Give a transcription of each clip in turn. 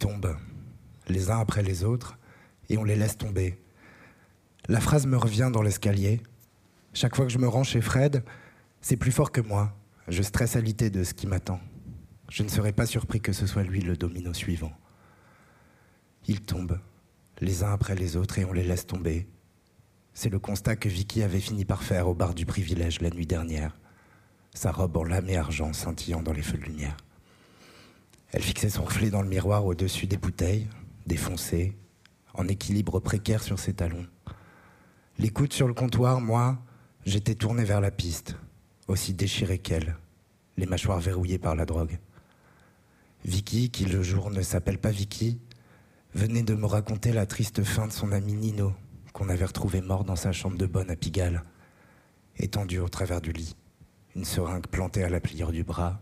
tombent, les uns après les autres, et on les laisse tomber. La phrase me revient dans l'escalier. Chaque fois que je me rends chez Fred, c'est plus fort que moi. Je stresse à l'idée de ce qui m'attend. Je ne serais pas surpris que ce soit lui le domino suivant. Ils tombent, les uns après les autres, et on les laisse tomber. C'est le constat que Vicky avait fini par faire au bar du privilège la nuit dernière, sa robe en lame et argent scintillant dans les feux de lumière. Elle fixait son reflet dans le miroir au-dessus des bouteilles, défoncées, en équilibre précaire sur ses talons. Les coudes sur le comptoir, moi, j'étais tourné vers la piste, aussi déchiré qu'elle, les mâchoires verrouillées par la drogue. Vicky, qui le jour ne s'appelle pas Vicky, venait de me raconter la triste fin de son ami Nino, qu'on avait retrouvé mort dans sa chambre de bonne à Pigalle, étendu au travers du lit, une seringue plantée à la pliure du bras,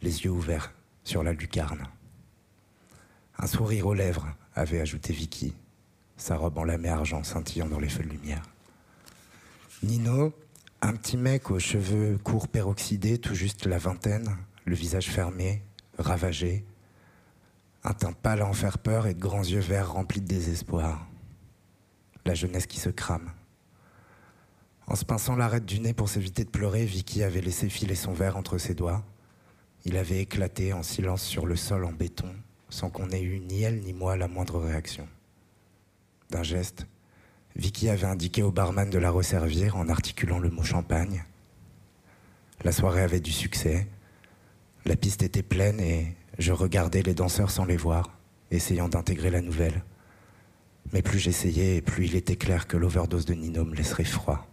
les yeux ouverts sur la lucarne. Un sourire aux lèvres, avait ajouté Vicky, sa robe en lamé argent scintillant dans les feux de lumière. Nino, un petit mec aux cheveux courts peroxydés, tout juste la vingtaine, le visage fermé, ravagé, un teint pâle à en faire peur et de grands yeux verts remplis de désespoir. La jeunesse qui se crame. En se pinçant l'arête du nez pour s'éviter de pleurer, Vicky avait laissé filer son verre entre ses doigts. Il avait éclaté en silence sur le sol en béton, sans qu'on ait eu ni elle ni moi la moindre réaction. D'un geste, Vicky avait indiqué au barman de la resservir en articulant le mot champagne. La soirée avait du succès. La piste était pleine et je regardais les danseurs sans les voir, essayant d'intégrer la nouvelle. Mais plus j'essayais plus il était clair que l'overdose de Nino me laisserait froid.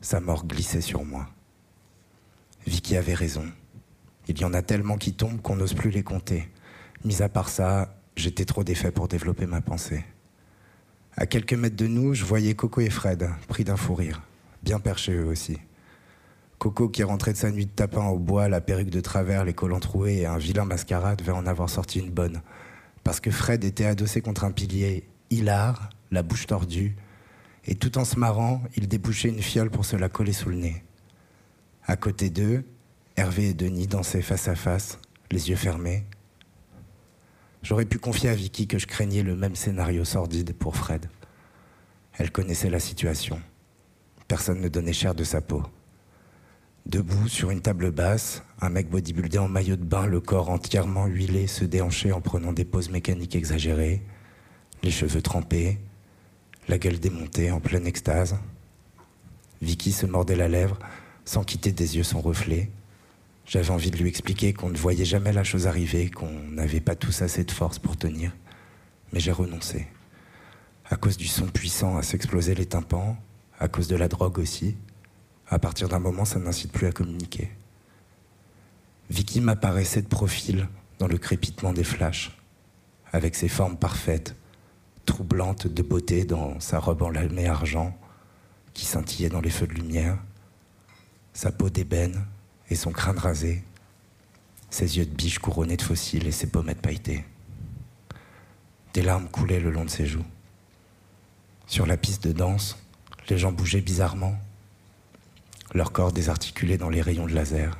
Sa mort glissait sur moi. Vicky avait raison. Il y en a tellement qui tombent qu'on n'ose plus les compter. Mis à part ça, j'étais trop défait pour développer ma pensée. À quelques mètres de nous, je voyais Coco et Fred, pris d'un fou rire, bien perchés eux aussi. Coco, qui rentrait de sa nuit de tapin au bois, la perruque de travers, les collants troués et un vilain mascarade, devait en avoir sorti une bonne. Parce que Fred était adossé contre un pilier hilar, la bouche tordue, et tout en se marrant, il débouchait une fiole pour se la coller sous le nez. À côté d'eux, Hervé et Denis dansaient face à face, les yeux fermés. J'aurais pu confier à Vicky que je craignais le même scénario sordide pour Fred. Elle connaissait la situation. Personne ne donnait cher de sa peau. Debout sur une table basse, un mec bodybuildé en maillot de bain, le corps entièrement huilé, se déhanchait en prenant des poses mécaniques exagérées, les cheveux trempés, la gueule démontée en pleine extase. Vicky se mordait la lèvre sans quitter des yeux son reflet. J'avais envie de lui expliquer qu'on ne voyait jamais la chose arriver, qu'on n'avait pas tous assez de force pour tenir. Mais j'ai renoncé. À cause du son puissant à s'exploser les tympans, à cause de la drogue aussi. À partir d'un moment, ça n'incite plus à communiquer. Vicky m'apparaissait de profil dans le crépitement des flashs, avec ses formes parfaites, troublante de beauté dans sa robe en lamé argent qui scintillait dans les feux de lumière, sa peau d'ébène son crâne rasé, ses yeux de biche couronnés de fossiles et ses pommettes pailletées. Des larmes coulaient le long de ses joues. Sur la piste de danse, les gens bougeaient bizarrement, leur corps désarticulé dans les rayons de laser.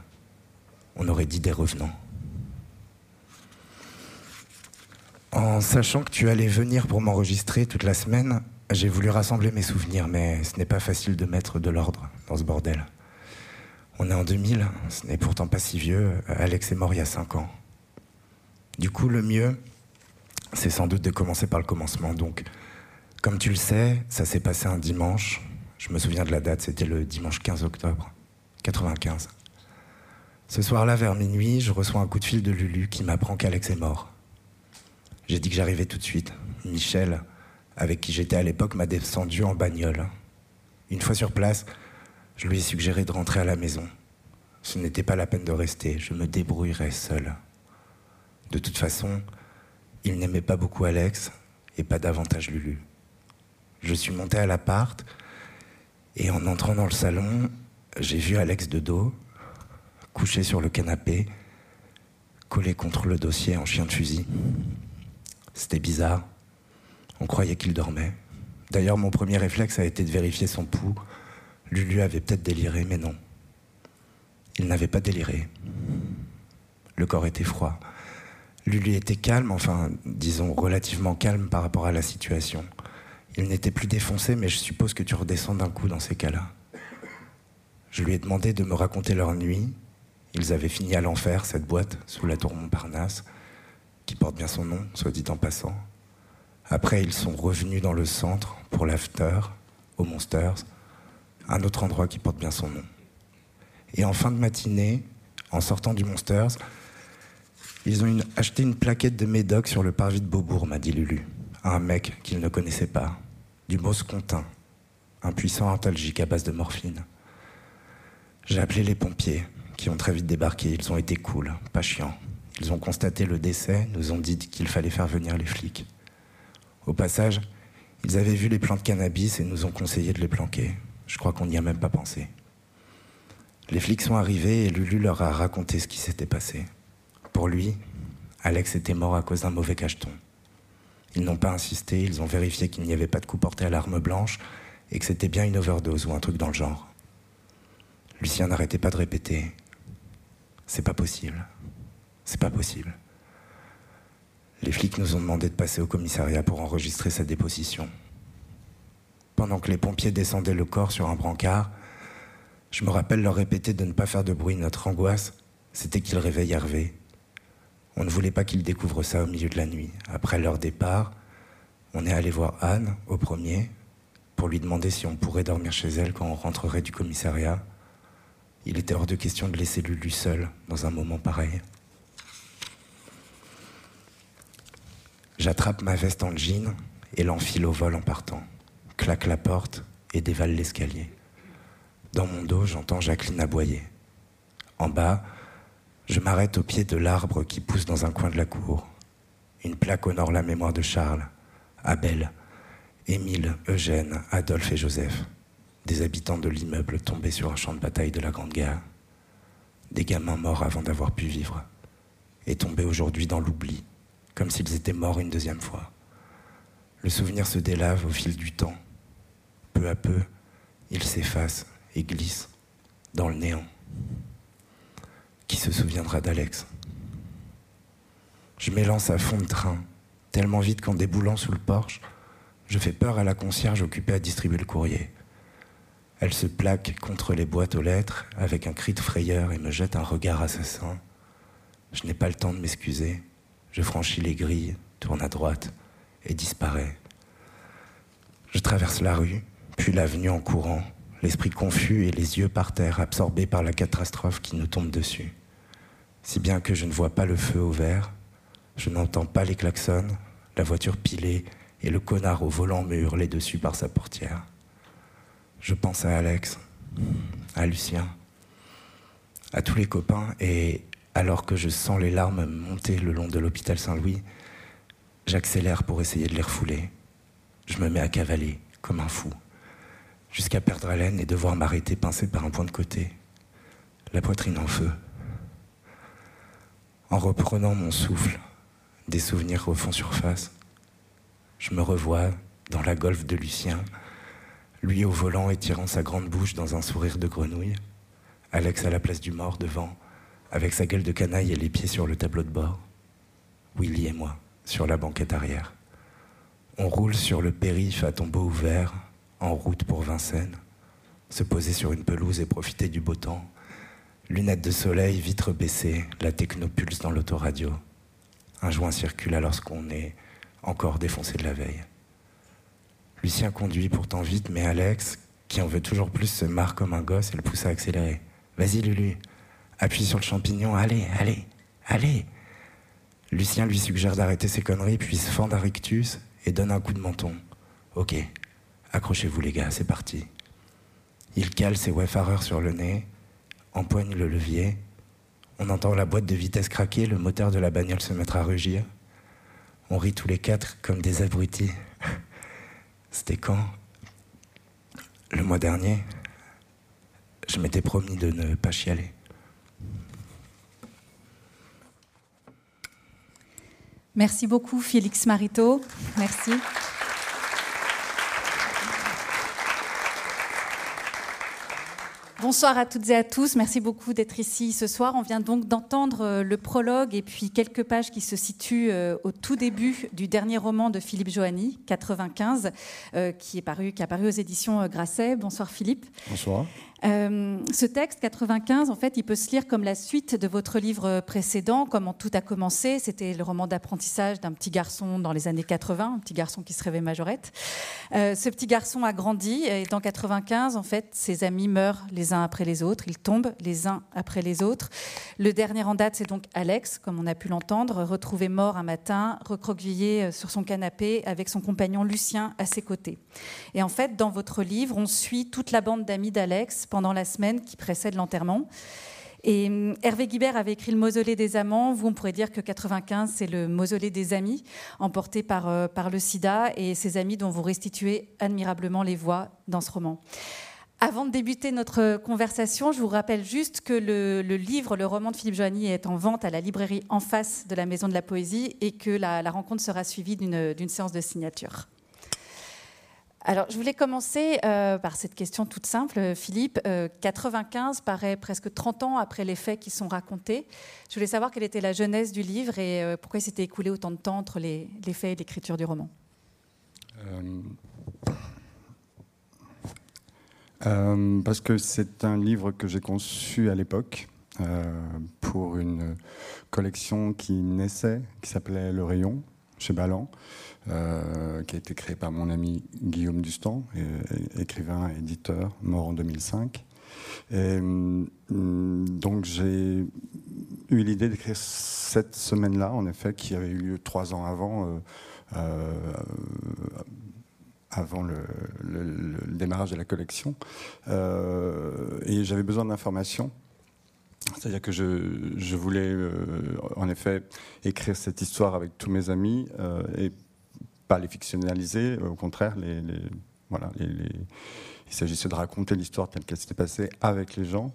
On aurait dit des revenants. En sachant que tu allais venir pour m'enregistrer toute la semaine, j'ai voulu rassembler mes souvenirs, mais ce n'est pas facile de mettre de l'ordre dans ce bordel. On est en 2000, ce n'est pourtant pas si vieux. Alex est mort il y a 5 ans. Du coup, le mieux, c'est sans doute de commencer par le commencement. Donc, comme tu le sais, ça s'est passé un dimanche. Je me souviens de la date, c'était le dimanche 15 octobre 95. Ce soir-là, vers minuit, je reçois un coup de fil de Lulu qui m'apprend qu'Alex est mort. J'ai dit que j'arrivais tout de suite. Michel, avec qui j'étais à l'époque, m'a descendu en bagnole. Une fois sur place, je lui ai suggéré de rentrer à la maison. Ce n'était pas la peine de rester, je me débrouillerais seul. De toute façon, il n'aimait pas beaucoup Alex et pas davantage Lulu. Je suis monté à l'appart et en entrant dans le salon, j'ai vu Alex de dos, couché sur le canapé, collé contre le dossier en chien de fusil. C'était bizarre. On croyait qu'il dormait. D'ailleurs, mon premier réflexe a été de vérifier son pouls. Lulu avait peut-être déliré, mais non. Il n'avait pas déliré. Le corps était froid. Lulu était calme, enfin, disons, relativement calme par rapport à la situation. Il n'était plus défoncé, mais je suppose que tu redescends d'un coup dans ces cas-là. Je lui ai demandé de me raconter leur nuit. Ils avaient fini à l'enfer, cette boîte, sous la tour Montparnasse, qui porte bien son nom, soit dit en passant. Après, ils sont revenus dans le centre pour l'after, au Monsters, un autre endroit qui porte bien son nom. Et en fin de matinée, en sortant du Monsters, ils ont acheté une plaquette de médoc sur le parvis de Beaubourg, m'a dit Lulu, à un mec qu'ils ne connaissaient pas, du Moscontin, un puissant antalgique à base de morphine. J'ai appelé les pompiers, qui ont très vite débarqué. Ils ont été cool, pas chiants. Ils ont constaté le décès, nous ont dit qu'il fallait faire venir les flics. Au passage, ils avaient vu les plants de cannabis et nous ont conseillé de les planquer. Je crois qu'on n'y a même pas pensé. Les flics sont arrivés et Lulu leur a raconté ce qui s'était passé. Pour lui, Alex était mort à cause d'un mauvais cacheton. Ils n'ont pas insisté, ils ont vérifié qu'il n'y avait pas de coup porté à l'arme blanche et que c'était bien une overdose ou un truc dans le genre. Lucien n'arrêtait pas de répéter C'est pas possible. C'est pas possible. Les flics nous ont demandé de passer au commissariat pour enregistrer sa déposition. Pendant que les pompiers descendaient le corps sur un brancard, je me rappelle leur répéter de ne pas faire de bruit. Notre angoisse, c'était qu'ils réveillent Hervé. On ne voulait pas qu'ils découvrent ça au milieu de la nuit. Après leur départ, on est allé voir Anne au premier pour lui demander si on pourrait dormir chez elle quand on rentrerait du commissariat. Il était hors de question de laisser Lulu seule dans un moment pareil. J'attrape ma veste en jean et l'enfile au vol en partant. Claque la porte et dévale l'escalier. Dans mon dos, j'entends Jacqueline aboyer. En bas, je m'arrête au pied de l'arbre qui pousse dans un coin de la cour. Une plaque honore la mémoire de Charles, Abel, Émile, Eugène, Adolphe et Joseph des habitants de l'immeuble tombés sur un champ de bataille de la Grande Guerre, des gamins morts avant d'avoir pu vivre, et tombés aujourd'hui dans l'oubli, comme s'ils étaient morts une deuxième fois. Le souvenir se délave au fil du temps. Peu à peu, il s'efface et glisse dans le néant. Qui se souviendra d'Alex Je m'élance à fond de train, tellement vite qu'en déboulant sous le porche, je fais peur à la concierge occupée à distribuer le courrier. Elle se plaque contre les boîtes aux lettres avec un cri de frayeur et me jette un regard assassin. Je n'ai pas le temps de m'excuser. Je franchis les grilles, tourne à droite et disparais. Je traverse la rue, puis l'avenue en courant, l'esprit confus et les yeux par terre, absorbés par la catastrophe qui nous tombe dessus. Si bien que je ne vois pas le feu au vert, je n'entends pas les klaxons, la voiture pilée et le connard au volant me hurler dessus par sa portière. Je pense à Alex, à Lucien, à tous les copains, et alors que je sens les larmes monter le long de l'hôpital Saint-Louis, j'accélère pour essayer de les refouler. Je me mets à cavaler, comme un fou, jusqu'à perdre haleine et devoir m'arrêter pincé par un point de côté, la poitrine en feu. En reprenant mon souffle, des souvenirs refont surface. Je me revois dans la golfe de Lucien, lui au volant et tirant sa grande bouche dans un sourire de grenouille. Alex à la place du mort devant, avec sa gueule de canaille et les pieds sur le tableau de bord. Willy et moi, sur la banquette arrière. On roule sur le périph' à tombeau ouvert, en route pour Vincennes. Se poser sur une pelouse et profiter du beau temps. Lunettes de soleil, vitres baissées, la technopulse dans l'autoradio. Un joint circule alors qu'on est encore défoncé de la veille. Lucien conduit pourtant vite, mais Alex, qui en veut toujours plus, se marre comme un gosse et le pousse à accélérer. Vas-y, Lulu, appuie sur le champignon, allez, allez, allez. Lucien lui suggère d'arrêter ses conneries, puis se fend d'un rictus et donne un coup de menton. Ok, accrochez-vous les gars, c'est parti. Il cale ses wayfarers sur le nez, empoigne le levier. On entend la boîte de vitesse craquer, le moteur de la bagnole se mettre à rugir. On rit tous les quatre comme des abrutis. C'était quand? Le mois dernier. Je m'étais promis de ne pas chialer. Merci beaucoup, Félix Marito. Merci. Bonsoir à toutes et à tous. Merci beaucoup d'être ici ce soir. On vient donc d'entendre euh, le prologue et puis quelques pages qui se situent euh, au tout début du dernier roman de Philippe Joanny, 95, euh, qui, est paru, a paru aux éditions Grasset. Bonsoir Philippe. Bonsoir. Euh, ce texte 95, en fait, il peut se lire comme la suite de votre livre précédent, comment tout a commencé. C'était le roman d'apprentissage d'un petit garçon dans les années 80, un petit garçon qui se rêvait majorette. Euh, ce petit garçon a grandi et dans 95, en fait, ses amis meurent les uns après les autres. Ils tombent les uns après les autres. Le dernier en date, c'est donc Alex, comme on a pu l'entendre, retrouvé mort un matin, recroquevillé euh, sur son canapé avec son compagnon Lucien à ses côtés. Et en fait, dans votre livre, on suit toute la bande d'amis d'Alex pendant la semaine qui précède l'enterrement. Et hum, Hervé Guibert avait écrit Le mausolée des amants. Vous, on pourrait dire que 95, c'est le mausolée des amis, emporté par, euh, par le sida et ces amis dont vous restituez admirablement les voix dans ce roman. Avant de débuter notre conversation, je vous rappelle juste que le, le livre, le roman de Philippe Joanny est en vente à la librairie en face de la Maison de la Poésie et que la, la rencontre sera suivie d'une séance de signature. Alors, je voulais commencer euh, par cette question toute simple, Philippe. Euh, 95 paraît presque 30 ans après les faits qui sont racontés. Je voulais savoir quelle était la jeunesse du livre et euh, pourquoi il s'était écoulé autant de temps entre les, les faits et l'écriture du roman. Euh, parce que c'est un livre que j'ai conçu à l'époque pour une collection qui naissait, qui s'appelait Le Rayon, chez Ballant. Euh, qui a été créé par mon ami Guillaume Dustan, écrivain et éditeur, mort en 2005. Et, hum, donc j'ai eu l'idée d'écrire cette semaine-là, en effet, qui avait eu lieu trois ans avant, euh, euh, avant le, démarrage de la collection. Euh, et j'avais besoin d'informations. C'est-à-dire que je, voulais, euh, en effet, écrire cette histoire avec tous mes amis pas les fictionnaliser, au contraire, les, voilà, il s'agissait de raconter l'histoire telle qu'elle s'était passée avec les gens.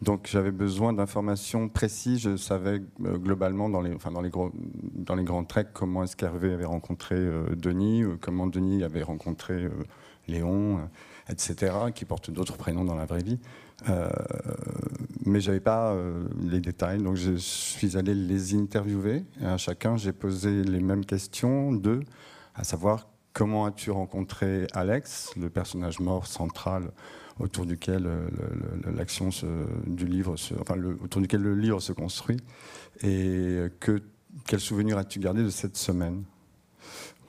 Donc j'avais besoin d'informations précises. Je savais euh, globalement dans les, enfin dans les, gros, dans les grands traits comment est-ce avait rencontré euh, Denis, euh, comment Denis avait rencontré euh, Léon, euh, etc., qui portent d'autres prénoms dans la vraie vie. Euh, mais j'avais pas les détails, donc je suis allé les interviewer. À chacun, j'ai posé les mêmes questions de à savoir comment as-tu rencontré Alex, le personnage mort central autour duquel euh, l'action du livre, le, autour duquel le livre se construit, et que quel souvenir as-tu gardé de cette semaine?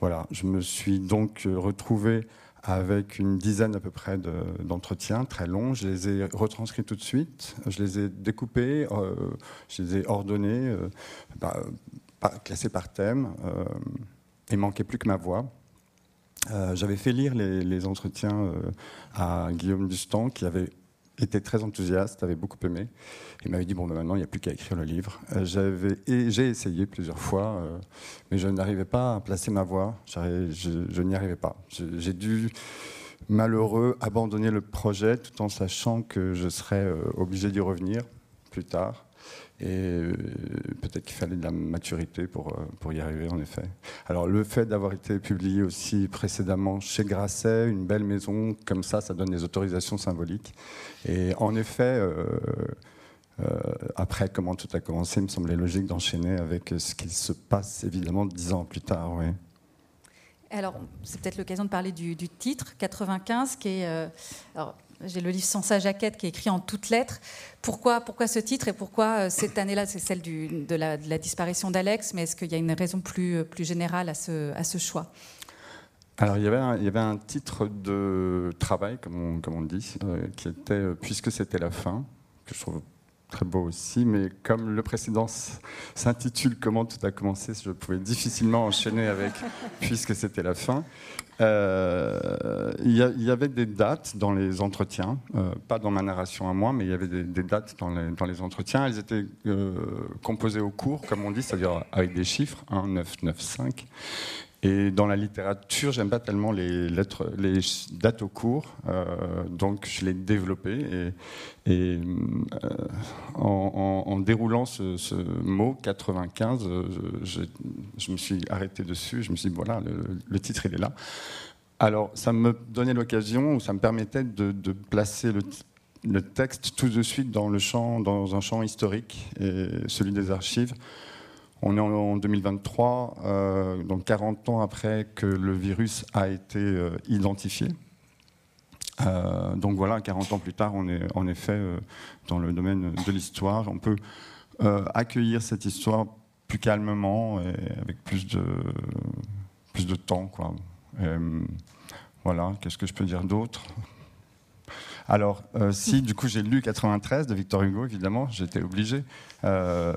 Voilà, je me suis donc retrouvé avec une dizaine à peu près d'entretiens de, très longs. Je les ai retranscrits tout de suite, je les ai découpés, euh, je les ai ordonnés, euh, bah, classés par thème. Euh, il manquait plus que ma voix. Euh, J'avais fait lire les, entretiens euh, à Guillaume Dustan, qui avait été très enthousiaste, avait beaucoup aimé. Il m'avait dit bon, ben maintenant il n'y a plus qu'à écrire le livre. Euh, et j'ai essayé plusieurs fois, euh, mais je n'arrivais pas à placer ma voix. Je, je n'y arrivais pas. J'ai dû malheureux abandonner le projet tout en sachant que je serais obligé d'y revenir plus tard. Et euh, peut-être qu'il fallait de la maturité pour, euh, pour y arriver, en effet. Alors, le fait d'avoir été publié aussi précédemment chez Grasset, une belle maison, comme ça, ça donne des autorisations symboliques. Et en effet, euh, après comment tout a commencé, il me semblait logique d'enchaîner avec ce qui se passe, évidemment, dix ans plus tard. Oui. Alors, c'est peut-être l'occasion de parler du, titre, 95, qui est. j'ai le livre Sans sa jaquette qui est écrit en toutes lettres. Pourquoi, pourquoi ce titre et pourquoi cette année-là, c'est celle de, la, disparition d'Alex, mais est-ce qu'il y a une raison plus, plus générale à ce, à ce choix? Alors, il y, avait un, il y avait un titre de travail, comme on, comme on dit, euh, qui était Puisque c'était la fin, que je trouve très beau aussi, mais comme le précédent s'intitule Comment tout a commencé, je pouvais difficilement enchaîner avec Puisque c'était la fin. Euh, il, y avait des dates dans les entretiens, euh, pas dans ma narration à moi, mais il y avait des, des dates dans les, dans les, entretiens. Elles étaient euh, composées au cours, comme on dit, c'est-à-dire avec des chiffres, 1, 9, 9, 5. Et dans la littérature, j'aime pas tellement les dates au cours, euh, donc je l'ai développé et, euh, en, déroulant ce, mot 95, je, je, me suis arrêté dessus. Je me suis dit voilà, le, titre il est là. Alors ça me donnait l'occasion, ou ça me permettait de, placer le texte tout de suite dans, le champ, dans un champ historique, celui des archives. On est en 2023, euh, donc 40 ans après que le virus a été euh, identifié. Euh, donc voilà, 40 ans plus tard, on est en effet dans le domaine de l'histoire. On peut accueillir cette histoire plus calmement et avec plus de, plus de temps. Voilà, qu'est-ce que je peux dire d'autre? Alors, euh, si du coup j'ai lu 93 de Victor Hugo, évidemment, j'étais obligé. Euh,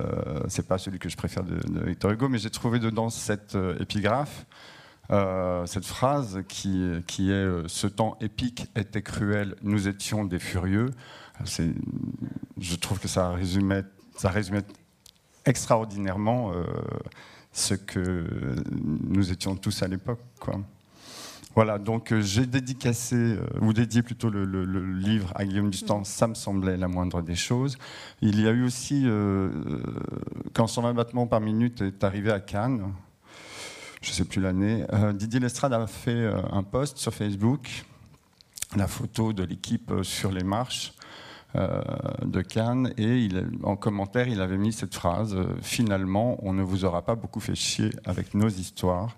c'est pas celui que je préfère de, Victor Hugo, mais j'ai trouvé dedans cette euh, épigraphe, cette phrase qui, qui est Ce temps épique était cruel, nous étions des furieux. Je trouve que ça résumait, ça résumait extraordinairement ce que nous étions tous à l'époque. Voilà, donc euh, j'ai dédicacé, euh, ou dédié plutôt le, livre à Guillaume Dustan, ça me semblait la moindre des choses. Il y a eu aussi, euh, quand 120 battements par minute est arrivé à Cannes, je ne sais plus l'année, Didier Lestrade a fait un post sur Facebook, la photo de l'équipe sur les marches de Cannes, et en commentaire, il avait mis cette phrase Finalement, on ne vous aura pas beaucoup fait chier avec nos histoires.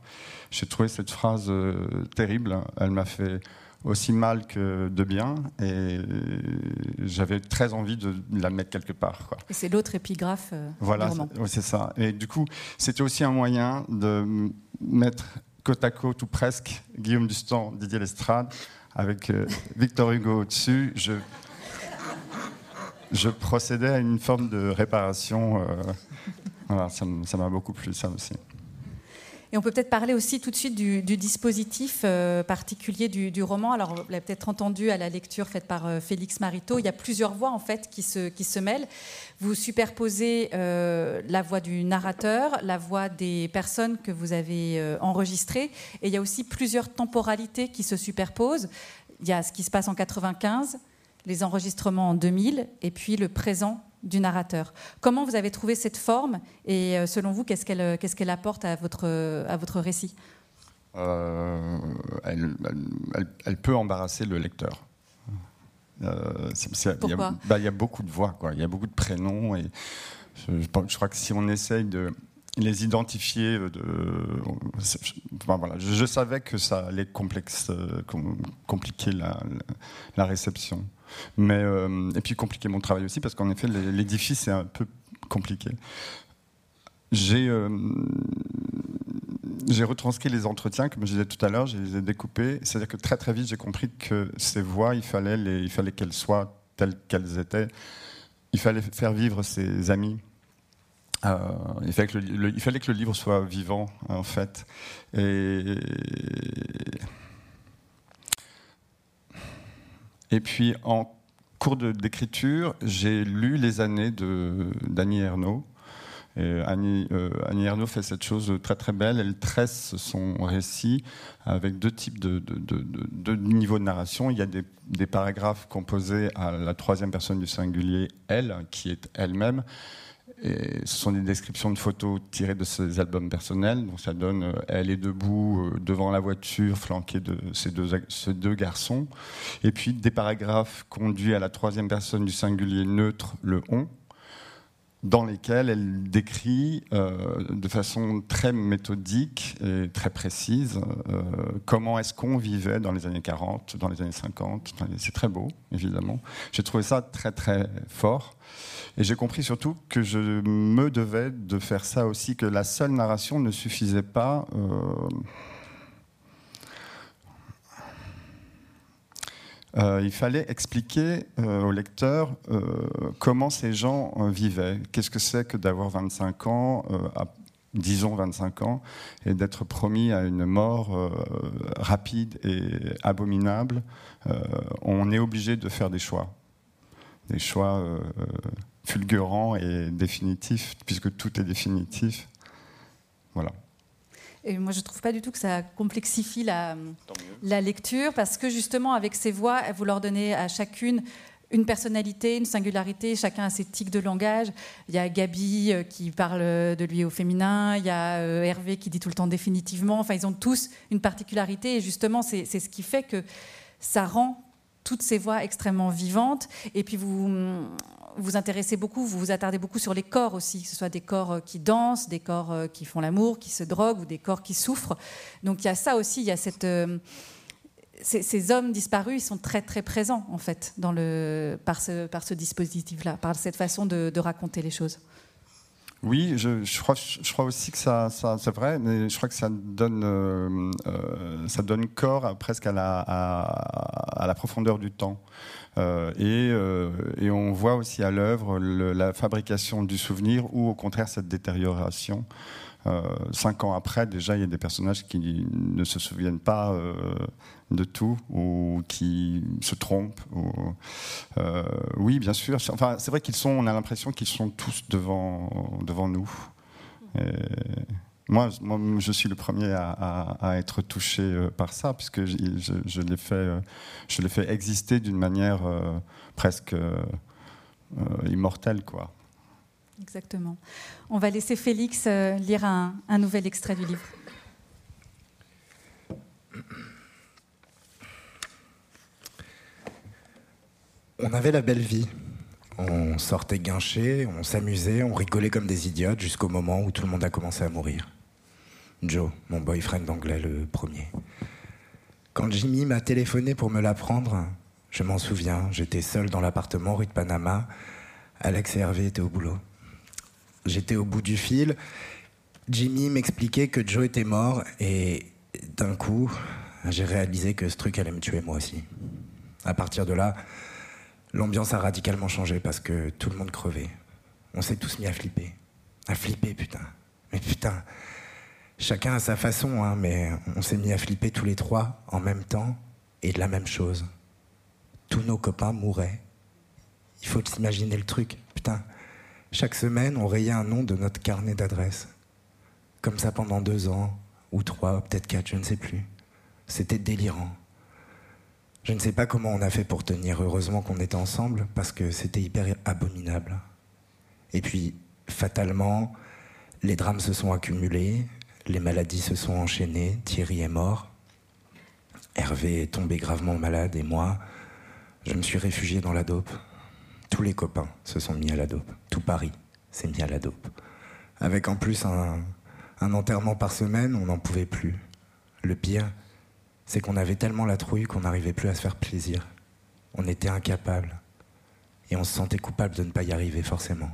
J'ai trouvé cette phrase euh, terrible. Elle m'a fait aussi mal que de bien et j'avais très envie de la mettre quelque part. C'est l'autre épigraphe euh, voilà, c'est ça. Et du coup, c'était aussi un moyen de mettre côte à côte ou presque Guillaume Dustan, Didier Lestrade avec euh, Victor Hugo au-dessus. Je, je procédais à une forme de réparation. voilà, ça m'a beaucoup plu, ça aussi. Et on peut peut-être parler aussi tout de suite du, dispositif euh, particulier du, roman. Alors, vous l'avez peut-être entendu à la lecture faite par euh, Félix Marito. Il y a plusieurs voix en fait qui se, qui se mêlent. Vous superposez euh, la voix du narrateur, la voix des personnes que vous avez enregistrées, et il y a aussi plusieurs temporalités qui se superposent. Il y a ce qui se passe en 95, les enregistrements en 2000, et puis le présent du narrateur. Comment vous avez trouvé cette forme et euh, selon vous, qu'est-ce qu'elle qu'est-ce qu'elle apporte à votre, à votre récit? Euh, elle, peut embarrasser le lecteur. Euh, Pourquoi? bah, il y, a beaucoup de voix, quoi. il y a beaucoup de prénoms et je, crois que si on essaye de les identifier, de, voilà, je, savais que ça allait complexe, compliquer la, la réception. Mais, euh, et puis compliquer mon travail aussi, parce qu'en effet, l'édifice est un peu compliqué. J'ai euh, j'ai retranscrit les entretiens, comme je disais tout à l'heure, je les ai découpés. C'est-à-dire que très très vite, j'ai compris que ces voix, il fallait, fallait qu'elles soient telles qu'elles étaient. Il fallait faire vivre ses amis. Euh, il, fallait que le, il, fallait que le, livre soit vivant, en fait. Et, Et puis en cours d'écriture, j'ai lu les années d'Annie Ernaux. Annie, euh, Annie, Ernaux fait cette chose très très belle. Elle tresse son récit avec deux types de, de, niveaux de narration. Il y a des, des, paragraphes composés à la troisième personne du singulier, elle, qui est elle-même, ce sont des descriptions de photos tirées de ses albums personnels. Donc ça donne, euh, elle est debout euh, devant la voiture, flanquée de ces deux, ces deux garçons. Et puis des paragraphes conduits à la troisième personne du singulier neutre, le on, dans lesquels elle décrit euh, de façon très méthodique et très précise comment est-ce qu'on vivait dans les années 40, dans les années 50. C'est très beau, évidemment. J'ai trouvé ça très très fort. Et j'ai compris surtout que je me devais de faire ça aussi, que la seule narration ne suffisait pas. Euh, euh, il fallait expliquer euh, au lecteur comment ces gens vivaient. Qu'est-ce que c'est que d'avoir 25 ans, disons 25 ans, et d'être promis à une mort rapide et abominable On est obligé de faire des choix. Des choix fulgurant et définitif, puisque tout est définitif. Voilà. Et moi, je ne trouve pas du tout que ça complexifie la, la lecture, parce que justement, avec ces voix, vous leur donnez à chacune une personnalité, une singularité, chacun a ses tics de langage. Il y a Gabi euh, qui parle de lui au féminin, il y a euh, Hervé qui dit tout le temps définitivement. Enfin, ils ont tous une particularité, et justement, c'est ce qui fait que ça rend toutes ces voix extrêmement vivantes. Et puis vous vous intéressez beaucoup, vous vous attardez beaucoup sur les corps aussi, que ce soit des corps euh, qui dansent, des corps euh, qui font l'amour, qui se droguent ou des corps qui souffrent. Donc il y a ça aussi, il y a euh, ces, hommes disparus, ils sont très très présents en fait dans le, par ce, dispositif-là, par cette façon de, raconter les choses. Oui, je, crois, aussi que ça, c'est vrai, mais je crois que ça donne, ça donne corps presque à la profondeur du temps. Euh, euh, et, on voit aussi à l'œuvre la fabrication du souvenir ou au contraire cette détérioration. Euh, cinq ans après, déjà, il y a des personnages qui ne se souviennent pas de tout ou qui se trompent. oui, bien sûr. Enfin, c'est vrai qu'ils sont. On a l'impression qu'ils sont tous devant devant nous. Moi, je suis le premier à, être touché euh, par ça, puisque je, je, l'ai fait, euh, je l'ai fait exister d'une manière euh, presque immortelle, quoi. Exactement. On va laisser Félix lire un, un nouvel extrait du livre. On avait la belle vie. On sortait guincher, on s'amusait, on rigolait comme des idiotes jusqu'au moment où tout le monde a commencé à mourir. Joe, mon boyfriend d'anglais, le premier. Quand Jimmy m'a téléphoné pour me l'apprendre, je m'en souviens, j'étais seul dans l'appartement rue de Panama. Alex et Hervé étaient au boulot. J'étais au bout du fil. Jimmy m'expliquait que Joe était mort et d'un coup, j'ai réalisé que ce truc allait me tuer moi aussi. À partir de là, l'ambiance a radicalement changé parce que tout le monde crevait. On s'est tous mis à flipper. À flipper, putain. Mais putain, Chacun à sa façon, hein, mais on s'est mis à flipper tous les trois en même temps et de la même chose. Tous nos copains mouraient. Il faut s'imaginer le truc. Putain, chaque semaine, on rayait un nom de notre carnet d'adresse. Comme ça pendant deux ans, ou trois, peut-être quatre, je ne sais plus. C'était délirant. Je ne sais pas comment on a fait pour tenir. Heureusement qu'on était ensemble, parce que c'était hyper abominable. Et puis, fatalement, les drames se sont accumulés, les maladies se sont enchaînées, Thierry est mort, Hervé est tombé gravement malade et moi, je me suis réfugié dans la dope. Tous les copains se sont mis à la dope. Tout Paris s'est mis à la dope. Avec en plus un, enterrement par semaine, on n'en pouvait plus. Le pire, c'est qu'on avait tellement la trouille qu'on n'arrivait plus à se faire plaisir. On était incapable. Et on se sentait coupable de ne pas y arriver forcément.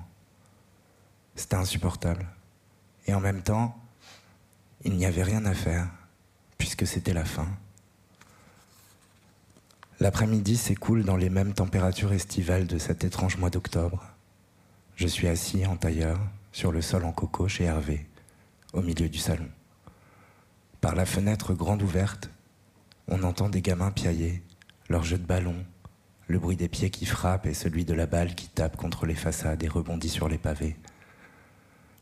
C'était insupportable. Et en même temps, il n'y avait rien à faire, puisque c'était la fin. L'après-midi s'écoule dans les mêmes températures estivales de cet étrange mois d'octobre. Je suis assis en tailleur, sur le sol en coco chez Hervé, au milieu du salon. Par la fenêtre grande ouverte, on entend des gamins piailler, leur jeu de ballon, le bruit des pieds qui frappent et celui de la balle qui tape contre les façades et rebondit sur les pavés.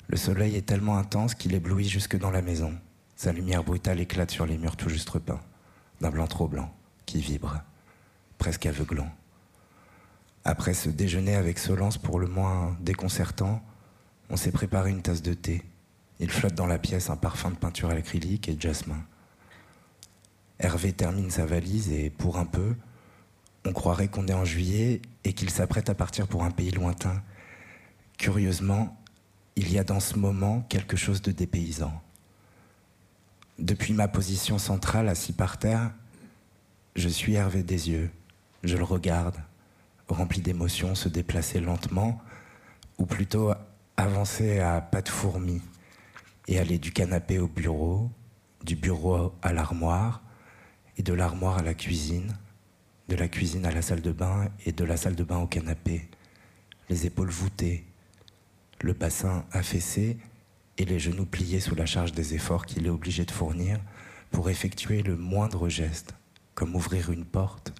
Le soleil est tellement intense qu'il éblouit jusque dans la maison. Sa lumière brutale éclate sur les murs tout juste repeints, d'un blanc trop blanc, qui vibre, presque aveuglant. Après ce déjeuner avec Solence pour le moins déconcertant, on s'est préparé une tasse de thé. Il flotte dans la pièce un parfum de peinture à l'acrylique et de jasmin. Hervé termine sa valise et, pour un peu, on croirait qu'on est en juillet et qu'il s'apprête à partir pour un pays lointain. Curieusement, il y a dans ce moment quelque chose de dépaysant. Depuis ma position centrale, assis par terre, je suis Hervé des yeux. Je le regarde, rempli d'émotions, se déplacer lentement, ou plutôt avancer à pas de fourmi, et aller du canapé au bureau, du bureau à l'armoire, et de l'armoire à la cuisine, de la cuisine à la salle de bain, et de la salle de bain au canapé, les épaules voûtées, le bassin affaissé et les genoux pliés sous la charge des efforts qu'il est obligé de fournir pour effectuer le moindre geste, comme ouvrir une porte,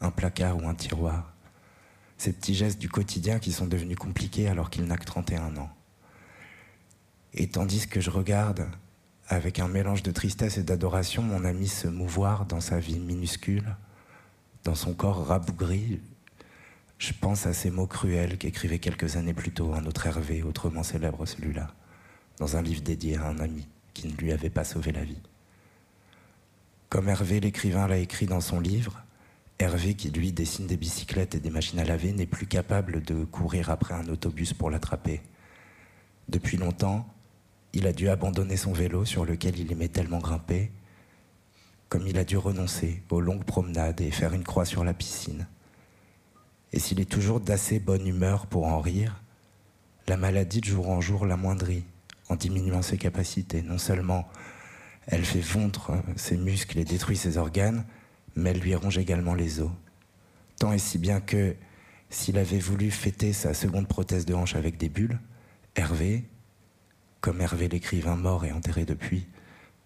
un placard ou un tiroir. Ces petits gestes du quotidien qui sont devenus compliqués alors qu'il n'a que 31 ans. Et tandis que je regarde, avec un mélange de tristesse et d'adoration, mon ami se mouvoir dans sa vie minuscule, dans son corps rabougri, je pense à ces mots cruels qu'écrivait quelques années plus tôt un autre Hervé, autrement célèbre celui-là, dans un livre dédié à un ami qui ne lui avait pas sauvé la vie. Comme Hervé l'écrivain l'a écrit dans son livre, Hervé, qui lui dessine des bicyclettes et des machines à laver, n'est plus capable de courir après un autobus pour l'attraper. Depuis longtemps, il a dû abandonner son vélo sur lequel il aimait tellement grimper, comme il a dû renoncer aux longues promenades et faire une croix sur la piscine. Et s'il est toujours d'assez bonne humeur pour en rire, la maladie de jour en jour l'amoindrit en diminuant ses capacités. Non seulement elle fait fondre ses muscles et détruit ses organes, mais elle lui ronge également les os. Tant et si bien que, s'il avait voulu fêter sa seconde prothèse de hanche avec des bulles, Hervé, comme Hervé l'écrivain mort et enterré depuis,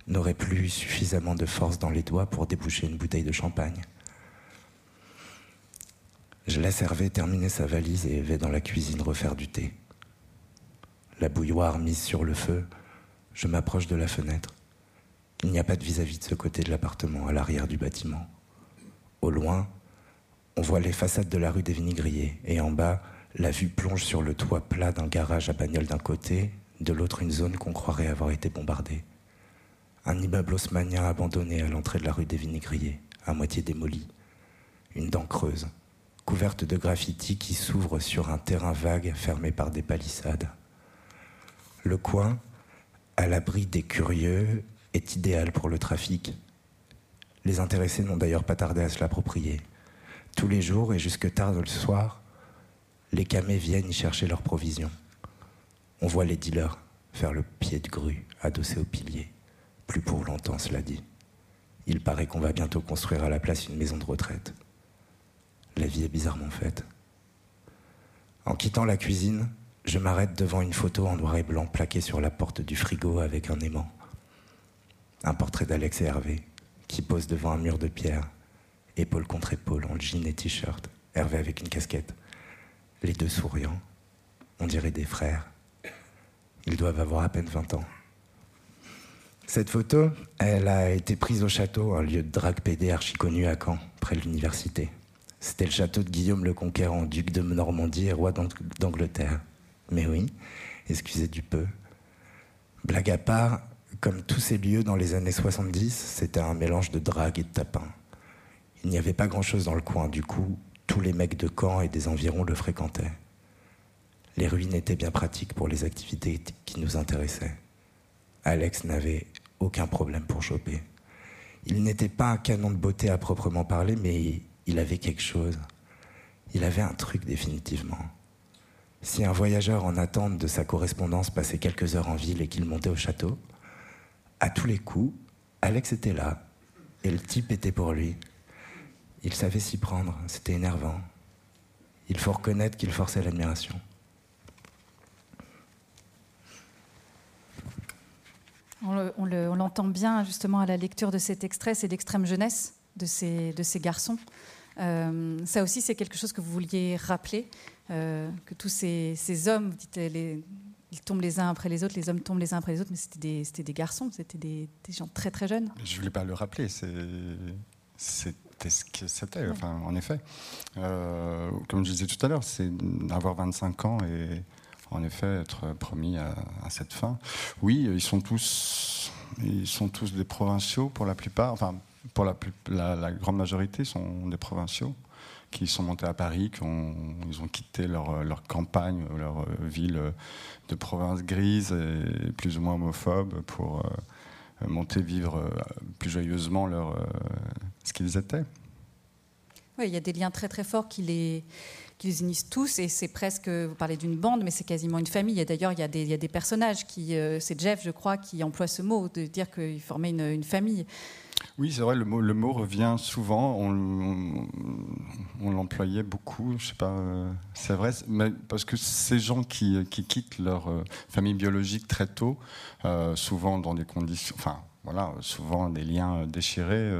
n'aurait plus suffisamment de force dans les doigts pour déboucher une bouteille de champagne. Je laisse Hervé terminer sa valise et vais dans la cuisine refaire du thé. La bouilloire mise sur le feu, je m'approche de la fenêtre. Il n'y a pas de vis-à-vis de ce côté de l'appartement, à l'arrière du bâtiment. Au loin, on voit les façades de la rue des Vinigriers, et en bas, la vue plonge sur le toit plat d'un garage à bagnole d'un côté, de l'autre une zone qu'on croirait avoir été bombardée. Un immeuble haussmanien abandonné à l'entrée de la rue des Vinigriers, à moitié démoli. Une dent creuse, couverte de graffitis qui s'ouvre sur un terrain vague fermé par des palissades. Le coin, à l'abri des curieux, est idéal pour le trafic. Les intéressés n'ont d'ailleurs pas tardé à se l'approprier. Tous les jours et jusque tard le soir, les camés viennent y chercher leurs provisions. On voit les dealers faire le pied de grue adossé au pilier. Plus pour longtemps, cela dit. Il paraît qu'on va bientôt construire à la place une maison de retraite. La vie est bizarrement faite. En quittant la cuisine, je m'arrête devant une photo en noir et blanc plaquée sur la porte du frigo avec un aimant. Un portrait d'Alex et Hervé qui posent devant un mur de pierre, épaule contre épaule, en jean et t-shirt, Hervé avec une casquette. Les deux souriants, on dirait des frères. Ils doivent avoir à peine 20 ans. Cette photo, elle a été prise au château, un lieu de drague pédé archi connu à Caen, près de l'université. C'était le château de Guillaume le Conquérant, duc de Normandie et roi d'Angleterre. Mais oui, excusez du peu. Blague à part, comme tous ces lieux dans les années 70, c'était un mélange de drague et de tapin. Il n'y avait pas grand-chose dans le coin, du coup, tous les mecs de Caen et des environs le fréquentaient. Les ruines étaient bien pratiques pour les activités qui nous intéressaient. Alex n'avait aucun problème pour choper. Il n'était pas un canon de beauté à proprement parler, mais il avait quelque chose. Il avait un truc définitivement. Si un voyageur en attente de sa correspondance passait quelques heures en ville et qu'il montait au château, à tous les coups, Alex était là, et le type était pour lui. Il savait s'y prendre, c'était énervant. Il faut reconnaître qu'il forçait l'admiration. On l'entend bien justement à la lecture de cet extrait, c'est l'extrême jeunesse de ces, garçons. Euh, ça aussi, c'est quelque chose que vous vouliez rappeler, euh, que tous ces, ces hommes, vous dites, les, ils tombent les uns après les autres, les hommes tombent les uns après les autres, mais c'était des, des, garçons, c'était des, des, gens très très jeunes. Je ne voulais pas le rappeler, c'était ce que c'était, enfin, en effet. Euh, comme je disais tout à l'heure, c'est avoir 25 ans et en effet être promis à, à, cette fin. Oui, ils sont tous, ils sont tous des provinciaux pour la plupart, enfin pour la, grande majorité sont des provinciaux qui sont montés à Paris, qui ont, quitté leur, campagne, leur ville de province grise et plus ou moins homophobe pour euh, monter vivre euh, plus joyeusement leur, euh, ce qu'ils étaient. Oui, il y a des liens très très forts qui les, unissent tous et c'est presque, vous parlez d'une bande, mais c'est quasiment une famille. Et d'ailleurs, il, y a des personnages qui, c'est Jeff, je crois, qui emploie ce mot, de dire qu'ils formaient une famille. Oui, c'est vrai, le mot, le mot revient souvent. On, l'employait beaucoup, je sais pas, euh, c'est vrai, mais parce que ces gens qui, qui quittent leur euh, famille biologique très tôt, euh, souvent dans des conditions, enfin, voilà, souvent des liens déchirés,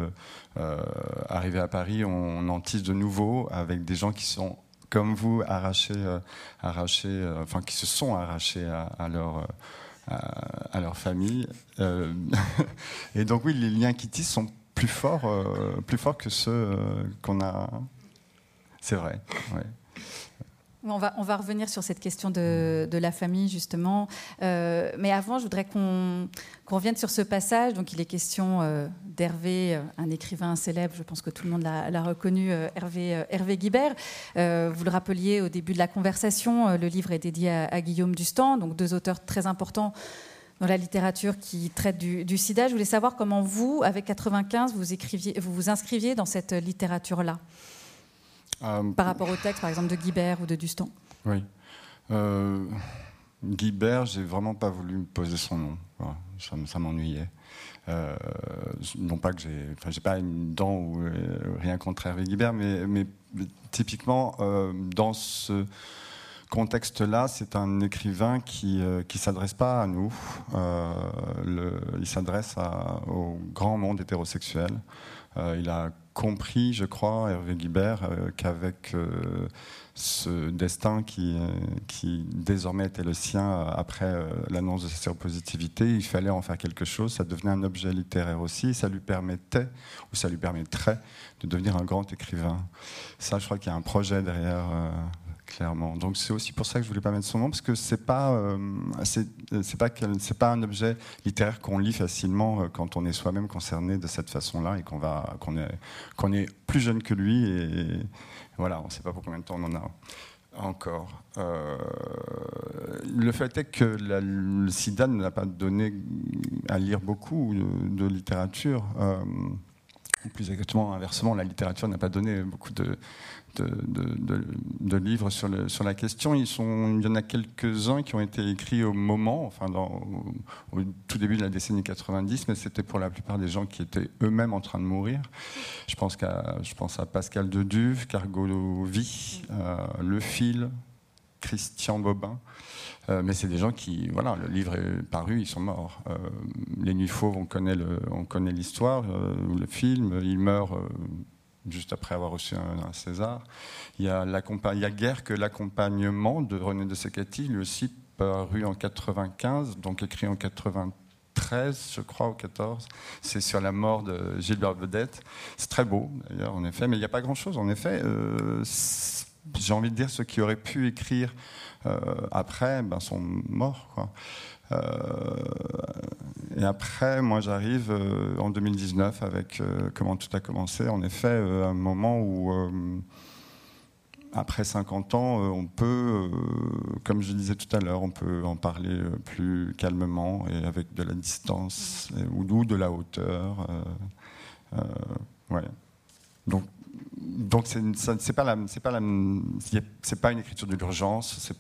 arrivés à Paris, on, en tisse de nouveau avec des gens qui sont comme vous arrachés, arrachés enfin, qui se sont arrachés à, à leur à, leur famille. Euh, et donc oui, les liens qui tissent sont plus forts, euh, plus forts que ceux euh, qu'on a. C'est vrai. On va, on va revenir sur cette question de, de la famille, justement. mais avant, je voudrais qu'on revienne sur ce passage. Donc, il est question d'Hervé, un écrivain célèbre, je pense que tout le monde l'a reconnu, Hervé, Hervé Guibert. vous le rappeliez au début de la conversation, le livre est dédié à, Guillaume Dustan, donc deux auteurs très importants dans la littérature qui traite du, sida. Je voulais savoir comment vous, avec 95, vous, écriviez, vous vous inscriviez dans cette littérature-là, par rapport au texte, par exemple, de Guibert ou de Dustan. Oui. Guibert, j'ai vraiment pas voulu me poser son nom. ça, m'ennuyait. Euh, non pas que j'ai, enfin, j'ai pas une dent ou euh, rien contre Hervé Guibert, mais, mais typiquement euh, dans ce contexte-là, c'est un écrivain qui ne s'adresse pas à nous. Il s'adresse au grand monde hétérosexuel. il a compris, je crois, Hervé Guibert, qu'avec ce destin qui, euh, qui désormais était le sien euh, après euh, l'annonce de sa séropositivité. Il fallait en faire quelque chose. Ça devenait un objet littéraire aussi. Ça lui permettait, ou ça lui permettrait, de devenir un grand écrivain. Ça, je crois qu'il y a un projet derrière. clairement. Donc c'est aussi pour ça que je voulais pas mettre son nom parce que c'est pas pas pas un objet littéraire qu'on lit facilement quand on est soi-même concerné de cette façon-là et qu'on va est qu'on est plus jeune que lui et, voilà, on ne sait pas pour combien de temps on en a encore. Euh, le fait est que le sida ne l'a pas donné à lire beaucoup de, littérature. Euh, plus exactement, inversement, la littérature n'a pas donné beaucoup de, de, livres sur, la question. Il y en a quelques-uns qui ont été écrits au moment, enfin au, tout début de la décennie 90, mais c'était pour la plupart des gens qui étaient eux-mêmes en train de mourir. Je pense, à Pascal Deduve, Cargo Vie, euh, Le Fil, Christian Bobin. Euh, mais c'est des gens qui, voilà, le livre est paru, ils sont morts. Euh, les Nuits Fauves, on connaît, le, on connaît l'histoire, le film, ils meurent juste après avoir reçu un, César. Il y, a il guère que l'accompagnement de René de Secati, lui aussi paru en 95, donc écrit en 93, je crois, ou 14. C'est sur la mort de Gilbert Vedette. C'est très beau, d'ailleurs, en effet, mais il n'y a pas grand-chose. En effet, euh, j'ai envie de dire, ceux qui auraient pu écrire euh, après ben, sont morts. Quoi. Euh, et après, moi, j'arrive euh, en 2019 avec euh, comment tout a commencé. En effet, un moment où après 50 ans, on peut, comme je disais tout à l'heure, on peut en parler plus calmement et avec de la distance ou, de la hauteur. Donc, donc c'est pas une écriture de l'urgence.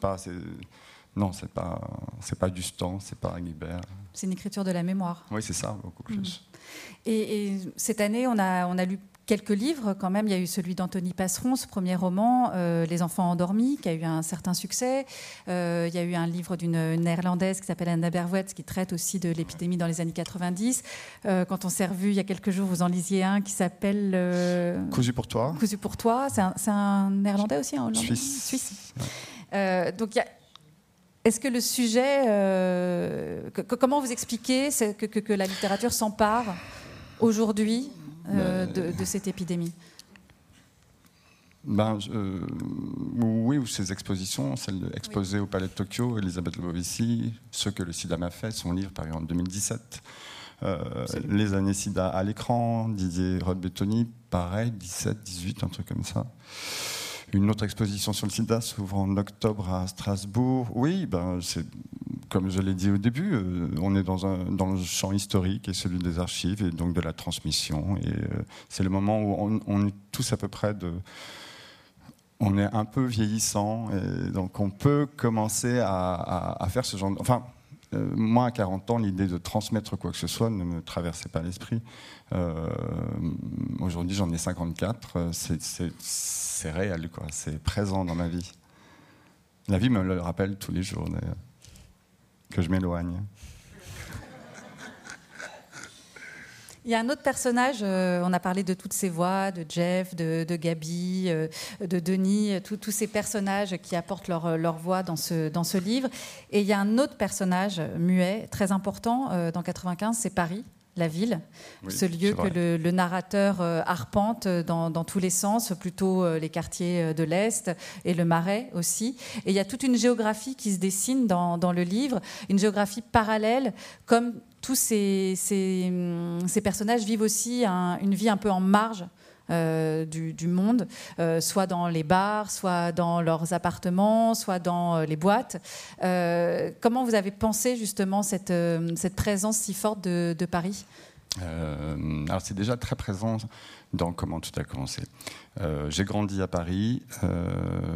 Non, c'est pas, c'est pas Dustan, c'est pas Guibert. C'est une écriture de la mémoire. Oui, c'est ça, beaucoup plus. Mm. Et, cette année, on a, on a lu quelques livres quand même. Il y a eu celui d'Anthony Passeron, ce premier roman, euh, Les enfants endormis, qui a eu un certain succès. Euh, il y a eu un livre d'une néerlandaise qui s'appelle Anna Berwetz, qui traite aussi de l'épidémie dans les années 90. Euh, quand on s'est revu il y a quelques jours, vous en lisiez un qui s'appelle Cousu pour toi. Cousu pour toi. C'est un, un, néerlandais aussi, un hollandais? Suisse. Suisse. donc il y a est-ce que le sujet, euh, comment vous expliquez que, la littérature s'empare aujourd'hui euh, de, cette épidémie? Ben, euh, oui, ou ces expositions, celle exposée au Palais de Tokyo, Elisabeth Lebovici, Ce que le sida m'a fait, son livre paru en 2017. les années sida à l'écran, Didier Rodbetoni, pareil, 17, 18, un truc comme ça une autre exposition sur le sida s'ouvre en octobre à Strasbourg. Oui, ben, c'est, comme je l'ai dit au début, euh, on est dans, un, dans le champ historique et celui des archives et donc de la transmission. Et euh, c'est le moment où on, est tous à peu près de. On est un peu vieillissant et donc on peut commencer à, à, faire ce genre de. Euh, moi, à 40 ans, l'idée de transmettre quoi que ce soit ne me traversait pas l'esprit. Aujourd'hui, j'en ai 54. C'est c'est réel, quoi. C'est présent dans ma vie. La vie me le rappelle tous les jours, que je m'éloigne. Il y a un autre personnage, euh, on a parlé de toutes ces voix, de Jeff, de, Gabi, euh, de Denis, tous ces personnages qui apportent leur, leur, voix dans ce, dans ce livre. Et il y a un autre personnage muet, très important euh, dans 95, c'est Paris la ville, ce lieu que le, narrateur euh, arpente dans, tous les sens, plutôt euh, les quartiers euh, de l'Est et le Marais aussi. Et il y a toute une géographie qui se dessine dans, le livre, une géographie parallèle, comme tous ces, ces, personnages vivent aussi une vie un peu en marge euh, du, monde, euh, soit dans les bars, soit dans leurs appartements, soit dans euh, les boîtes. comment vous avez pensé justement cette, cette présence si forte de, Paris? Alors c'est déjà très présent dans comment tout a commencé. j'ai grandi à Paris,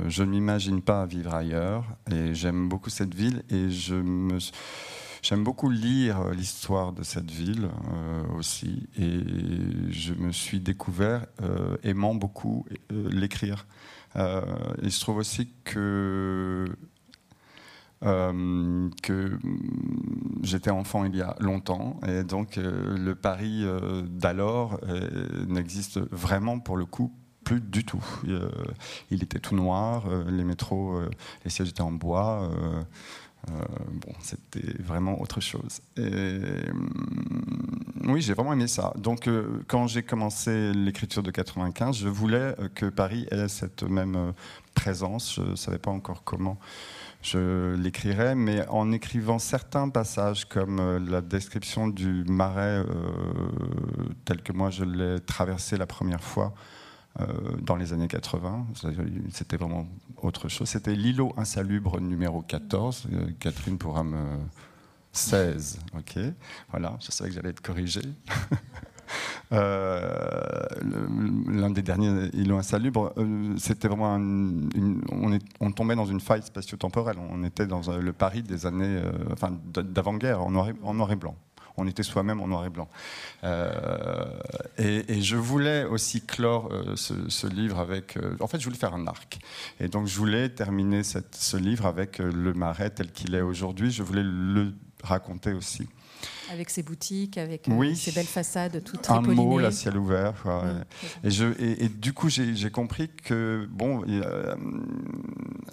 je ne m'imagine pas vivre ailleurs et j'aime beaucoup cette ville et je me J'aime beaucoup lire euh, l'histoire de cette ville euh, aussi, et je me suis découvert euh, aimant beaucoup l'écrire. il se trouve aussi que que j'étais enfant il y a longtemps et donc le Paris d'alors n'existe vraiment pour le coup plus du tout. il était tout noir, les métros, les sièges étaient en bois. Euh, bon, c'était vraiment autre chose. Et, hum, oui, j'ai vraiment aimé ça. Donc, euh, quand j'ai commencé l'écriture de 95, je voulais euh, que Paris ait cette même présence. Je ne savais pas encore comment je l'écrirais, mais en écrivant certains passages comme la description du marais tel que moi je l'ai traversé la première fois, dans les années 80. C'était vraiment autre chose. C'était l'îlot insalubre numéro 14. Euh, Catherine pourra me. 16, ok. Voilà, je savais que j'allais être corrigé. Euh, l'un des derniers îlots insalubres, c'était vraiment on, tombait dans une faille spatio-temporelle. On était dans le Paris des années, enfin, d'avant-guerre, en noir et blanc on était soi-même en noir et blanc. Euh, et, je voulais aussi clore euh, ce, livre avec. Euh, en fait, je voulais faire un arc. Et donc, je voulais terminer ce livre avec le marais tel qu'il est aujourd'hui. Je voulais le raconter aussi. Avec ses boutiques, avec euh, ses belles façades toutes Un mot, la ciel ouvert. et, je, et, du coup, j'ai compris que, bon,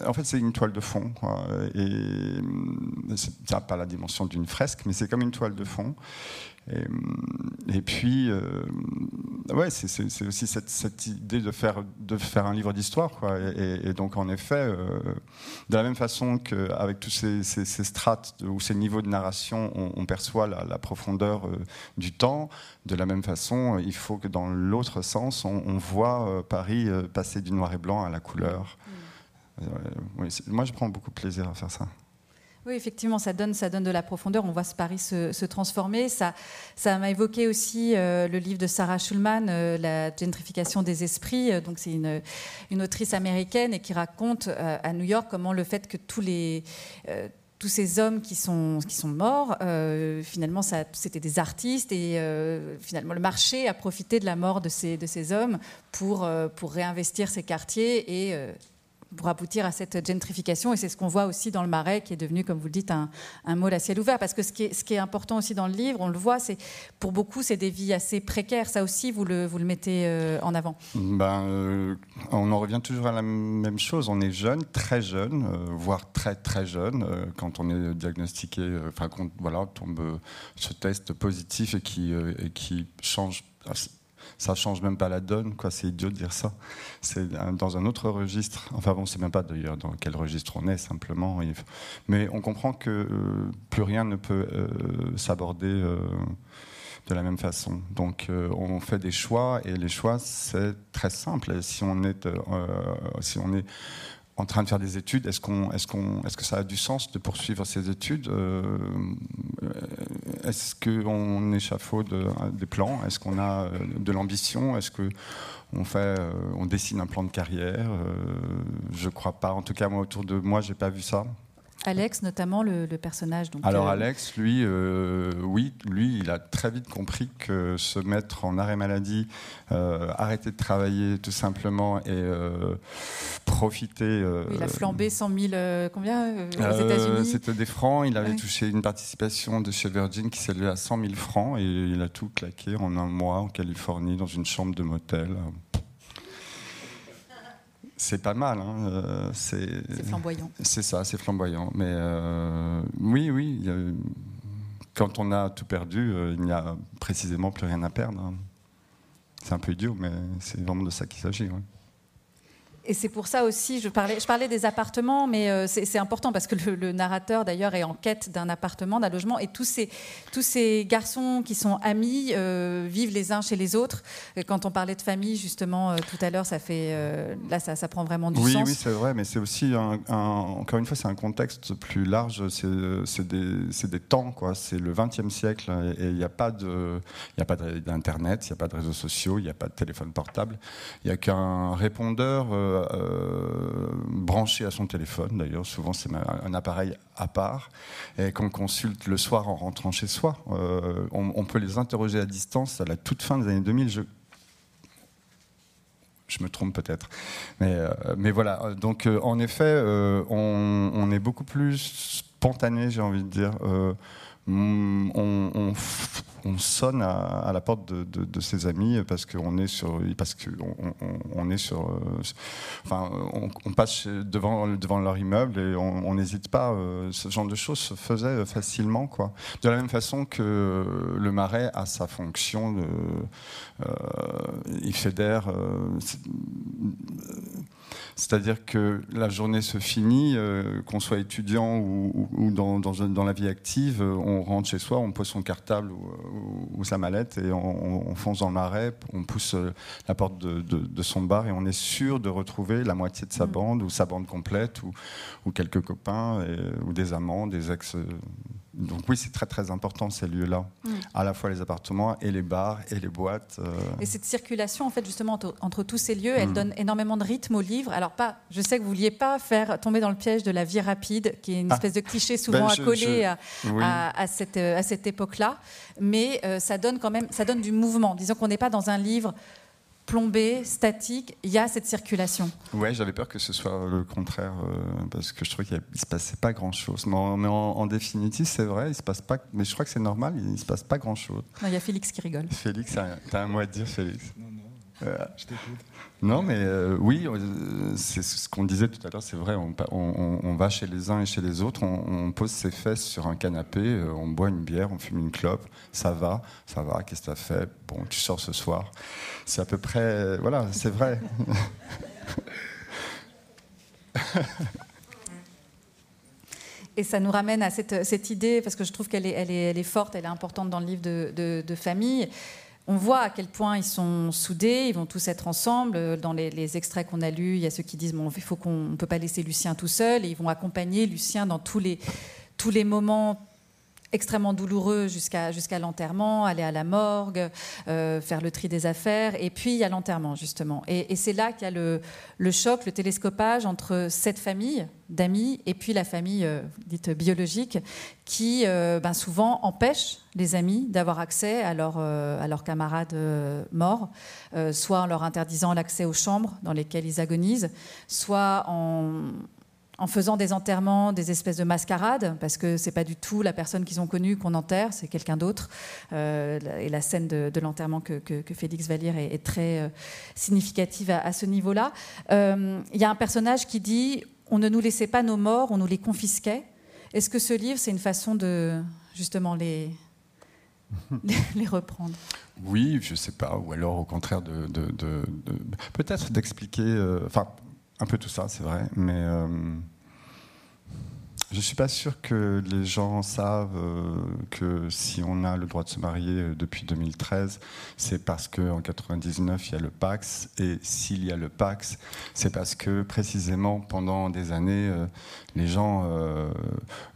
en fait, c'est une toile de fond. Et ça n'a pas la dimension d'une fresque, mais c'est comme une toile de fond. Et, puis, euh, ouais, c'est aussi cette, idée de faire, de faire un livre d'histoire. Et, donc, en effet, euh, de la même façon qu'avec tous ces, strates ou ces niveaux de narration, on, perçoit la, profondeur euh, du temps, de la même façon, il faut que dans l'autre sens, on, voit Paris passer du noir et blanc à la couleur. Mm. moi, je prends beaucoup de plaisir à faire ça. Oui, effectivement, ça donne, ça donne de la profondeur. On voit ce Paris se, transformer. Ça, ça m'a évoqué aussi euh, le livre de Sarah Schulman, euh, La gentrification des esprits. Euh, donc, c'est une, une, autrice américaine et qui raconte à New York comment le fait que tous les tous ces hommes qui sont, qui sont morts, finalement, c'était des artistes et finalement, le marché a profité de la mort de ces, de ces hommes pour, pour réinvestir ces quartiers et pour aboutir à cette gentrification. Et c'est ce qu'on voit aussi dans le Marais, qui est devenu, comme vous le dites, un, un mot à ciel ouvert. Parce que ce qui, est, ce qui est important aussi dans le livre, on le voit, c'est pour beaucoup, c'est des vies assez précaires. Ça aussi, vous le, vous le mettez euh, en avant. Ben, euh, on en revient toujours à la même chose. On est jeune, très jeune, euh, voire très très jeune, quand on est diagnostiqué, enfin, voilà, tombe ce test positif et qui, et qui change ça change même pas la donne, quoi. C'est idiot de dire ça. C'est dans un autre registre. Enfin bon, c'est même pas d'ailleurs dans quel registre on est simplement. Mais on comprend que euh, plus rien ne peut euh, s'aborder euh, de la même façon. Donc on fait des choix et les choix c'est très simple. Si on est, si on est en train de faire des études, est-ce qu'on, est-ce est-ce que ça a du sens de poursuivre ces études euh, Est-ce qu'on échafaude des plans Est-ce qu'on a euh, de l'ambition Est-ce que euh, on dessine un plan de carrière Je crois pas. En tout cas, moi autour de moi, j'ai pas vu ça. Alex, notamment le, personnage. Donc, Alors euh, Alex, lui, euh, oui, lui, il a très vite compris que se mettre en arrêt maladie, euh, arrêter de travailler tout simplement et profiter. il a flambé 100 000, combien aux États-Unis C'était des francs. Il avait touché une participation de chez Virgin qui s'élevait à 100 000 francs et il a tout claqué en un mois en Californie dans une chambre de motel. C'est pas mal. Hein, euh, c'est flamboyant. C'est ça, c'est flamboyant. Mais euh, oui, oui. quand on a tout perdu, euh, il n'y a précisément plus rien à perdre. Hein. C'est un peu idiot, mais c'est vraiment de ça qu'il s'agit. Et c'est pour ça aussi, je parlais, je parlais des appartements, mais euh, c'est important parce que le, narrateur d'ailleurs est en quête d'un appartement, d'un logement, et tous ces, tous ces garçons qui sont amis euh, vivent les uns chez les autres. quand on parlait de famille, justement, euh, tout à l'heure, ça fait, là, ça, ça, prend vraiment du oui, sens. Oui, c'est vrai, mais c'est aussi, un, encore une fois, c'est un contexte plus large, c'est des, des, temps, quoi. C'est le XXe siècle, et il n'y a pas d'internet, il n'y a pas de réseaux sociaux, il n'y a pas de téléphone portable, il n'y a qu'un répondeur euh, branché à son téléphone. D'ailleurs, souvent c'est un appareil à part et qu'on consulte le soir en rentrant chez soi. Euh, on, peut les interroger à distance à la toute fin des années 2000. Je, je me trompe peut-être. Mais, euh, mais voilà, donc en effet, on, est beaucoup plus spontané, j'ai envie de dire. On, on sonne à, la porte de, ses amis parce qu'on est sur, parce qu'on on, est sur, euh, enfin, on, passe devant, devant leur immeuble et on n'hésite pas. Euh, ce genre de choses se faisait facilement, quoi. De la même façon que le marais a sa fonction, de, euh, il fédère. C'est-à-dire que la journée se finit, euh, qu'on soit étudiant ou, dans, dans, la vie active, euh, on rentre chez soi, on pose son cartable ou, sa mallette et on, fonce dans le marais, on pousse euh, la porte de, son bar et on est sûr de retrouver la moitié de sa mm. bande ou sa bande complète ou, quelques copains ou des amants, des ex donc oui, c'est très très important ces lieux-là, mm. à la fois les appartements et les bars et les boîtes. Euh. Et cette circulation, en fait, justement entre, tous ces lieux, elle mm. donne énormément de rythme au livre. Alors pas, je sais que vous vouliez pas faire tomber dans le piège de la vie rapide, qui est une ah. espèce de cliché souvent ben, accolé à, cette, à cette époque-là, mais euh, ça donne quand même, ça donne du mouvement. Disons qu'on n'est pas dans un livre plombé, statique, il y a cette circulation. Ouais, j'avais peur que ce soit le contraire, euh, parce que je trouvais qu'il ne se passait pas grand-chose. Mais, en, définitive, c'est vrai, il se passe pas. Mais je crois que c'est normal, il ne se passe pas grand-chose. Non, il y a Félix qui rigole. Félix, tu as un mot à dire, Félix? Non, non, euh, je t'écoute. Non, mais euh, oui, c'est ce qu'on disait tout à l'heure, c'est vrai, on, va chez les uns et chez les autres, on, pose ses fesses sur un canapé, on boit une bière, on fume une clope, ça va, ça va, qu'est-ce que tu as fait? Bon, tu sors ce soir. C'est à peu près. Voilà, c'est vrai. Et ça nous ramène à cette, idée, parce que je trouve qu'elle est, elle est, forte, elle est importante dans le livre de, famille. On voit à quel point ils sont soudés, ils vont tous être ensemble. Dans les, extraits qu'on a lus, il y a ceux qui disent faut qu'on ne peut pas laisser Lucien tout seul, et ils vont accompagner Lucien dans tous les, tous les moments extrêmement douloureux jusqu'à jusqu'à l'enterrement, aller à la morgue, euh, faire le tri des affaires, et puis a l'enterrement justement. Et, c'est là qu'il y a le, le, choc, le télescopage entre cette famille d'amis et puis la famille euh, dite biologique qui euh, ben, souvent empêche les amis d'avoir accès à, leur, à leurs camarades morts, soit en leur interdisant l'accès aux chambres dans lesquelles ils agonisent, soit en en faisant des enterrements, des espèces de mascarades, parce que c'est pas du tout la personne qu'ils ont connue qu'on enterre, c'est quelqu'un d'autre. Euh, et la scène de, l'enterrement que, Félix va lire est, très euh, significative à, ce niveau-là. Euh, il y a un personnage qui dit on ne nous laissait pas nos morts, on nous les confisquait. Est-ce que ce livre, c'est une façon de justement les, reprendre? Oui, je sais pas. Ou alors, au contraire, peut-être d'expliquer. Un peu tout ça, c'est vrai, mais je ne suis pas sûr que les gens savent euh, que si on a le droit de se marier euh, depuis 2013, c'est parce qu'en 99, il y a le Pax. Et s'il y a le Pax, c'est parce que précisément pendant des années, les gens,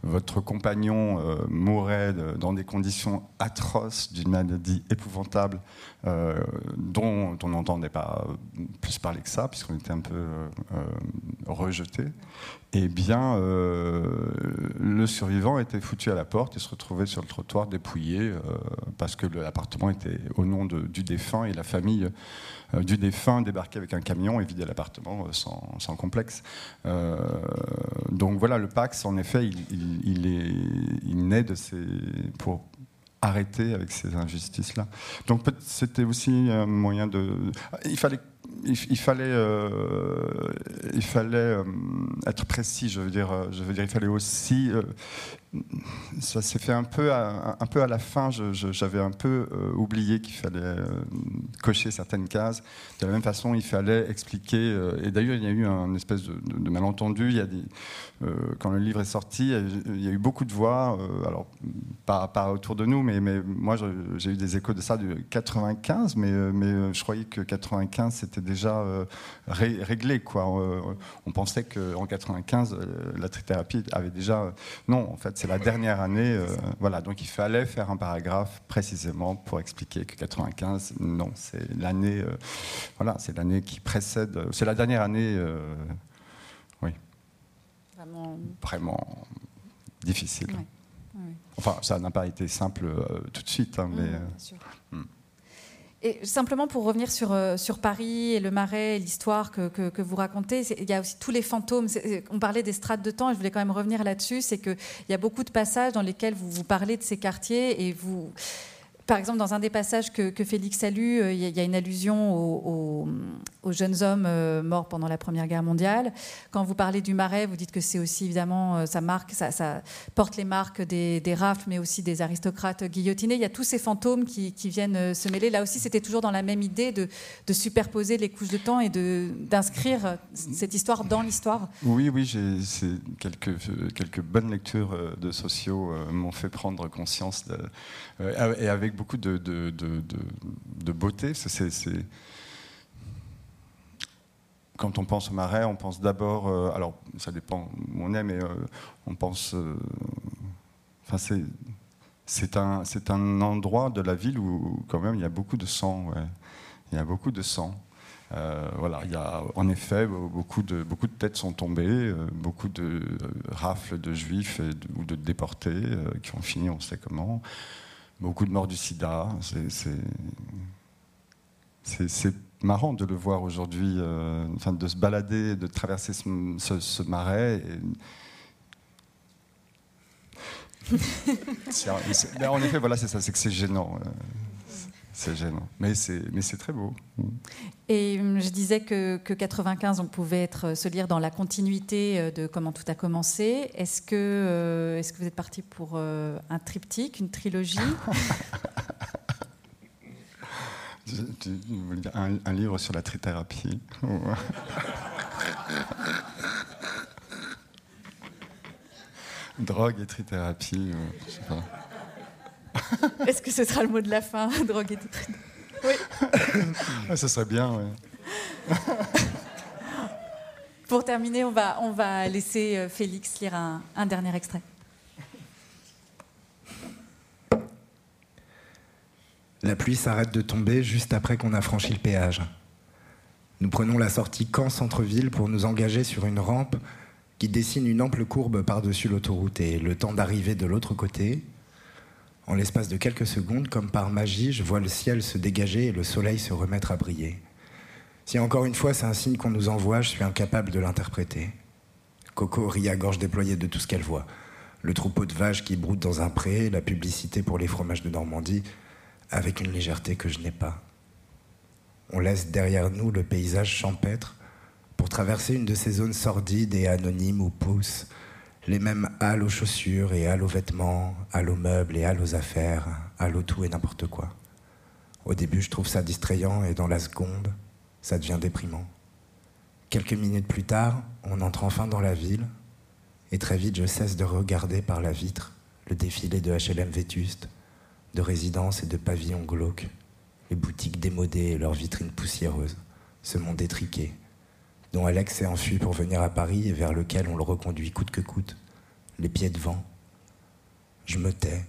votre compagnon mourait dans des conditions atroces d'une maladie épouvantable euh, dont on n'entendait pas plus parler que ça, puisqu'on était un peu euh, euh, rejeté, eh bien, le survivant était foutu à la porte et se retrouvait sur le trottoir dépouillé parce que l'appartement était au nom du défunt et la famille du défunt débarquait avec un camion et vidait l'appartement sans, complexe. donc voilà, le Pax, en effet, il naît de ces, pour, arrêter avec ces injustices-là. Donc c'était aussi un moyen de... Il fallait, il, fallait, euh, il fallait euh, être précis, je veux, dire, je veux dire, il fallait aussi... Euh, ça s'est fait un peu à, la fin. J'avais un peu euh, oublié qu'il fallait euh, cocher certaines cases. De la même façon, il fallait expliquer. Euh, et d'ailleurs, il y a eu un espèce de, malentendu. Quand le livre est sorti, il y a eu beaucoup de voix. alors, pas, autour de nous, mais, moi, j'ai eu des échos de ça de 95. Mais, je croyais que 95, c'était déjà réglé. On, pensait qu'en 95, la trithérapie avait déjà. non, en fait, c'est la dernière année. Euh, voilà, donc il fallait faire un paragraphe précisément pour expliquer que 95, non, c'est l'année, euh, voilà, c'est l'année qui précède, c'est la dernière année, euh, oui, vraiment, difficile. Enfin, ça n'a pas été simple tout de suite, hein, mais. Et simplement pour revenir sur, euh, sur Paris et le Marais l'histoire que, que, vous racontez, il y a aussi tous les fantômes. On parlait des strates de temps, et je voulais quand même revenir là-dessus. C'est qu'il y a beaucoup de passages dans lesquels vous, vous parlez de ces quartiers et vous par exemple, dans un des passages que, Félix a lu, euh, il y, a une allusion aux, jeunes hommes euh, morts pendant la Première Guerre mondiale. Quand vous parlez du Marais, vous dites que c'est aussi évidemment, euh, ça, marque, ça, porte les marques des, rafles, mais aussi des aristocrates guillotinés. Il y a tous ces fantômes qui, viennent se mêler. Là aussi, c'était toujours dans la même idée de, superposer les couches de temps et d'inscrire cette histoire dans l'histoire. Oui, oui, quelques, quelques bonnes lectures de sociaux m'ont fait prendre conscience de, et avec beaucoup de, beauté. Quand on pense au marais, on pense d'abord, euh, alors ça dépend où on est, mais euh, on pense, euh, enfin c'est, un, un endroit de la ville où quand même il y a beaucoup de sang. Il y a beaucoup de sang. voilà, il y a en effet beaucoup de, beaucoup de têtes sont tombées, beaucoup de rafles de juifs ou de déportés qui ont fini on sait comment beaucoup de morts du sida. C'est marrant de le voir aujourd'hui, euh, enfin, de se balader, de traverser ce, marais. en effet, voilà, c'est ça, c'est que c'est gênant. C'est gênant. Mais c'est, très beau. Et hum, je disais que, que 95, on pouvait être, euh, se lire dans la continuité euh, de comment tout a commencé. Est-ce que, euh, que vous êtes parti pour un triptyque, une trilogie? Un, un, livre sur la trithérapie. Drogue et trithérapie, je sais pas. Est-ce que ce sera le mot de la fin, drogue et Oui. ça serait bien, oui. Pour terminer, on va, on va laisser euh, Félix lire un, un dernier extrait. La pluie s'arrête de tomber juste après qu'on a franchi le péage. Nous prenons la sortie Caen centre-ville pour nous engager sur une rampe qui dessine une ample courbe par-dessus l'autoroute et le temps d'arriver de l'autre côté, en l'espace de quelques secondes, comme par magie, je vois le ciel se dégager et le soleil se remettre à briller. Si encore une fois c'est un signe qu'on nous envoie, je suis incapable de l'interpréter. Coco rit à gorge déployée de tout ce qu'elle voit. Le troupeau de vaches qui broutent dans un pré, la publicité pour les fromages de Normandie, avec une légèreté que je n'ai pas. On laisse derrière nous le paysage champêtre pour traverser une de ces zones sordides et anonymes où poussent les mêmes halles aux chaussures et halles aux vêtements, halles aux meubles et halles aux affaires, halles au tout et n'importe quoi. Au début, je trouve ça distrayant et dans la seconde, ça devient déprimant. Quelques minutes plus tard, on entre enfin dans la ville et très vite, je cesse de regarder par la vitre le défilé de HLM vétustes, de résidences et de pavillons glauques, les boutiques démodées et leurs vitrines poussiéreuses, ce monde étriqué, dont Alex s'est enfui pour venir à Paris et vers lequel on le reconduit coûte que coûte, les pieds devant. Je me tais,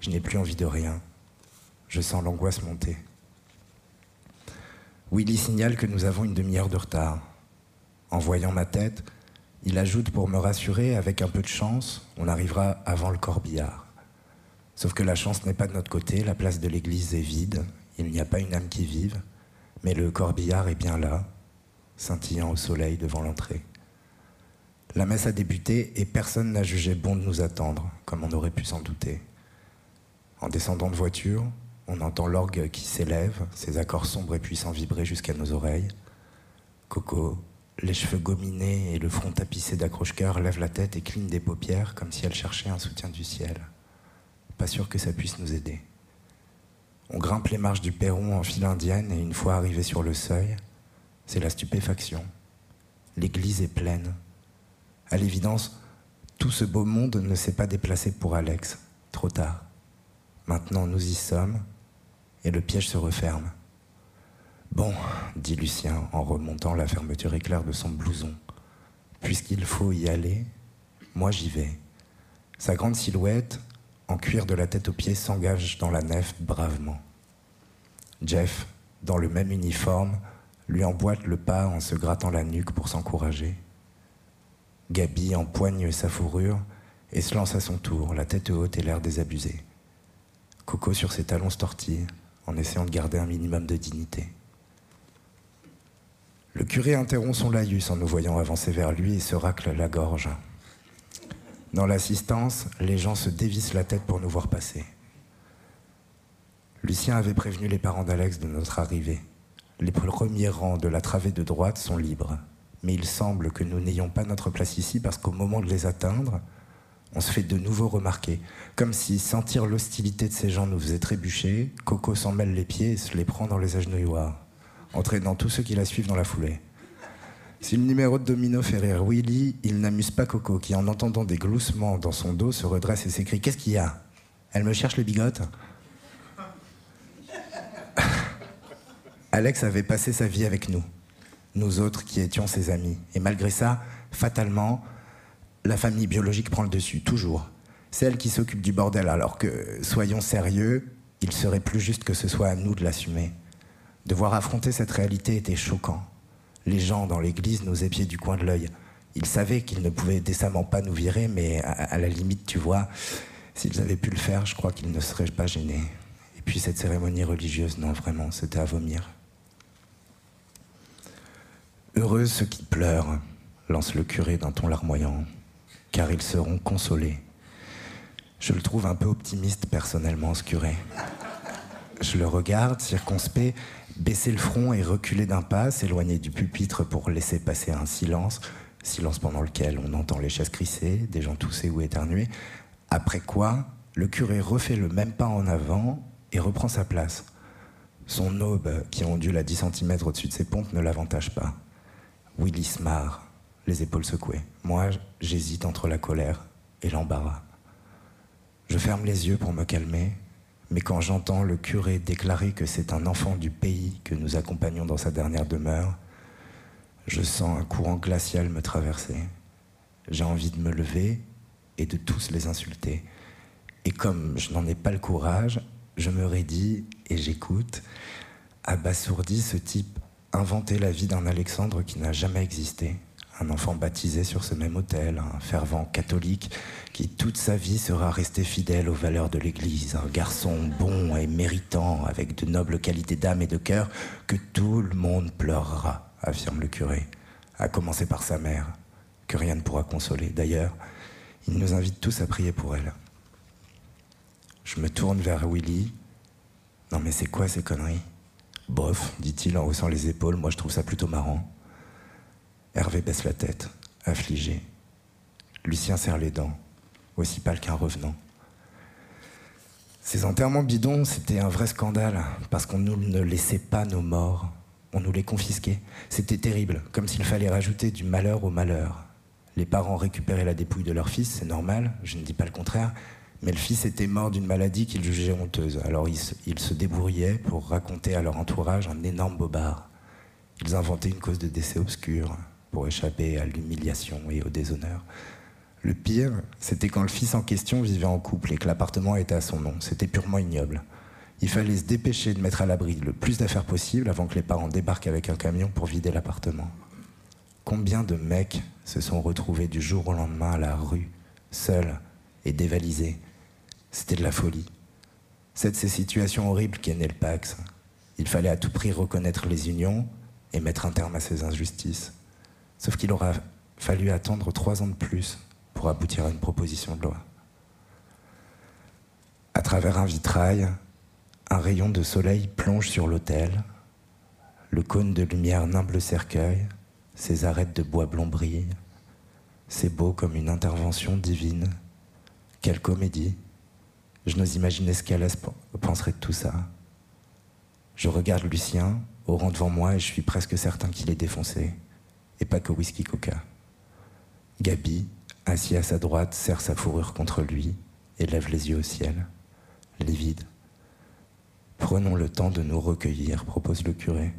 je n'ai plus envie de rien, je sens l'angoisse monter. Willy signale que nous avons une demi-heure de retard. En voyant ma tête, il ajoute pour me rassurer, avec un peu de chance, on arrivera avant le corbillard. Sauf que la chance n'est pas de notre côté, la place de l'église est vide, il n'y a pas une âme qui vive, mais le corbillard est bien là, scintillant au soleil devant l'entrée. La messe a débuté et personne n'a jugé bon de nous attendre, comme on aurait pu s'en douter. En descendant de voiture, on entend l'orgue qui s'élève, ses accords sombres et puissants vibrer jusqu'à nos oreilles. Coco, les cheveux gominés et le front tapissé d'accroche-cœur, lève la tête et cligne des paupières comme si elle cherchait un soutien du ciel. Pas sûr que ça puisse nous aider. On grimpe les marches du perron en file indienne et une fois arrivé sur le seuil, c'est la stupéfaction. L'église est pleine. À l'évidence, tout ce beau monde ne s'est pas déplacé pour Alex. Trop tard. Maintenant, nous y sommes et le piège se referme. Bon, dit Lucien en remontant la fermeture éclair de son blouson. Puisqu'il faut y aller, moi j'y vais. Sa grande silhouette, en cuir de la tête aux pieds, s'engage dans la nef bravement. Jeff, dans le même uniforme, lui emboîte le pas en se grattant la nuque pour s'encourager. Gabi empoigne sa fourrure et se lance à son tour, la tête haute et l'air désabusé. Coco sur ses talons se tortille en essayant de garder un minimum de dignité. Le curé interrompt son laïus en nous voyant avancer vers lui et se racle la gorge. Dans l'assistance, les gens se dévissent la tête pour nous voir passer. Lucien avait prévenu les parents d'Alex de notre arrivée. Les premiers rangs de la travée de droite sont libres. Mais il semble que nous n'ayons pas notre place ici parce qu'au moment de les atteindre, on se fait de nouveau remarquer. Comme si sentir l'hostilité de ces gens nous faisait trébucher, Coco s'en mêle les pieds et se les prend dans les agenouilloirs entraînant tous ceux qui la suivent dans la foulée. Si le numéro de domino fait rire Willy, il n'amuse pas Coco, qui en entendant des gloussements dans son dos se redresse et s'écrie Qu'est-ce qu'il y a? Elle me cherche le bigote Alex avait passé sa vie avec nous, nous autres qui étions ses amis. Et malgré ça, fatalement, la famille biologique prend le dessus, toujours. Celle qui s'occupe du bordel, alors que, soyons sérieux, il serait plus juste que ce soit à nous de l'assumer. Devoir affronter cette réalité était choquant. Les gens dans l'église nous épiaient du coin de l'œil. Ils savaient qu'ils ne pouvaient décemment pas nous virer, mais à, la limite, tu vois, s'ils avaient pu le faire, je crois qu'ils ne seraient pas gênés. Et puis cette cérémonie religieuse, non, vraiment, c'était à vomir. Heureux ceux qui pleurent, lance le curé d'un ton larmoyant, car ils seront consolés. Je le trouve un peu optimiste personnellement, ce curé. Je le regarde, circonspect, baisser le front et reculer d'un pas, s'éloigner du pupitre pour laisser passer un silence, silence pendant lequel on entend les chaises crisser, des gens tousser ou éternuer. Après quoi, le curé refait le même pas en avant et reprend sa place. Son aube, qui ondule à 10 cm au-dessus de ses pompes, ne l'avantage pas. Willy se marre, les épaules secouées. Moi, j'hésite entre la colère et l'embarras. Je ferme les yeux pour me calmer mais quand j'entends le curé déclarer que c'est un enfant du pays que nous accompagnons dans sa dernière demeure, je sens un courant glacial me traverser. J'ai envie de me lever et de tous les insulter. Et comme je n'en ai pas le courage, je me raidis et j'écoute. Abasourdi, ce type inventait la vie d'un Alexandre qui n'a jamais existé un enfant baptisé sur ce même autel, un fervent catholique qui toute sa vie sera resté fidèle aux valeurs de l'Église, un garçon bon et méritant, avec de nobles qualités d'âme et de cœur, que tout le monde pleurera, affirme le curé, à commencer par sa mère, que rien ne pourra consoler. D'ailleurs, il nous invite tous à prier pour elle. Je me tourne vers Willy. Non mais c'est quoi ces conneries? Bof, dit-il en haussant les épaules, moi je trouve ça plutôt marrant. Hervé baisse la tête, affligé. Lucien serre les dents, aussi pâle qu'un revenant. Ces enterrements bidons, c'était un vrai scandale, parce qu'on nous ne laissait pas nos morts, on nous les confisquait. C'était terrible, comme s'il fallait rajouter du malheur au malheur. Les parents récupéraient la dépouille de leur fils, c'est normal, je ne dis pas le contraire, mais le fils était mort d'une maladie qu'ils jugeaient honteuse, alors ils se, ils se débrouillaient pour raconter à leur entourage un énorme bobard. Ils inventaient une cause de décès obscure, pour échapper à l'humiliation et au déshonneur. Le pire, c'était quand le fils en question vivait en couple et que l'appartement était à son nom. C'était purement ignoble. Il fallait se dépêcher de mettre à l'abri le plus d'affaires possible avant que les parents débarquent avec un camion pour vider l'appartement. Combien de mecs se sont retrouvés du jour au lendemain à la rue, seuls et dévalisés C'était de la folie. C'est de ces situations horribles qu'est né le Pax. Il fallait à tout prix reconnaître les unions et mettre un terme à ces injustices. Sauf qu'il aura fallu attendre trois ans de plus pour aboutir à une proposition de loi. À travers un vitrail, un rayon de soleil plonge sur l'autel. Le cône de lumière nimble le cercueil ses arêtes de bois blond brillent. C'est beau comme une intervention divine. Quelle comédie. Je n'ose imaginer ce qu'elle penserait de tout ça. Je regarde Lucien, au rang devant moi, et je suis presque certain qu'il est défoncé. Et pas que whisky coca. Gabi, assis à sa droite, serre sa fourrure contre lui et lève les yeux au ciel, livide. Prenons le temps de nous recueillir, propose le curé.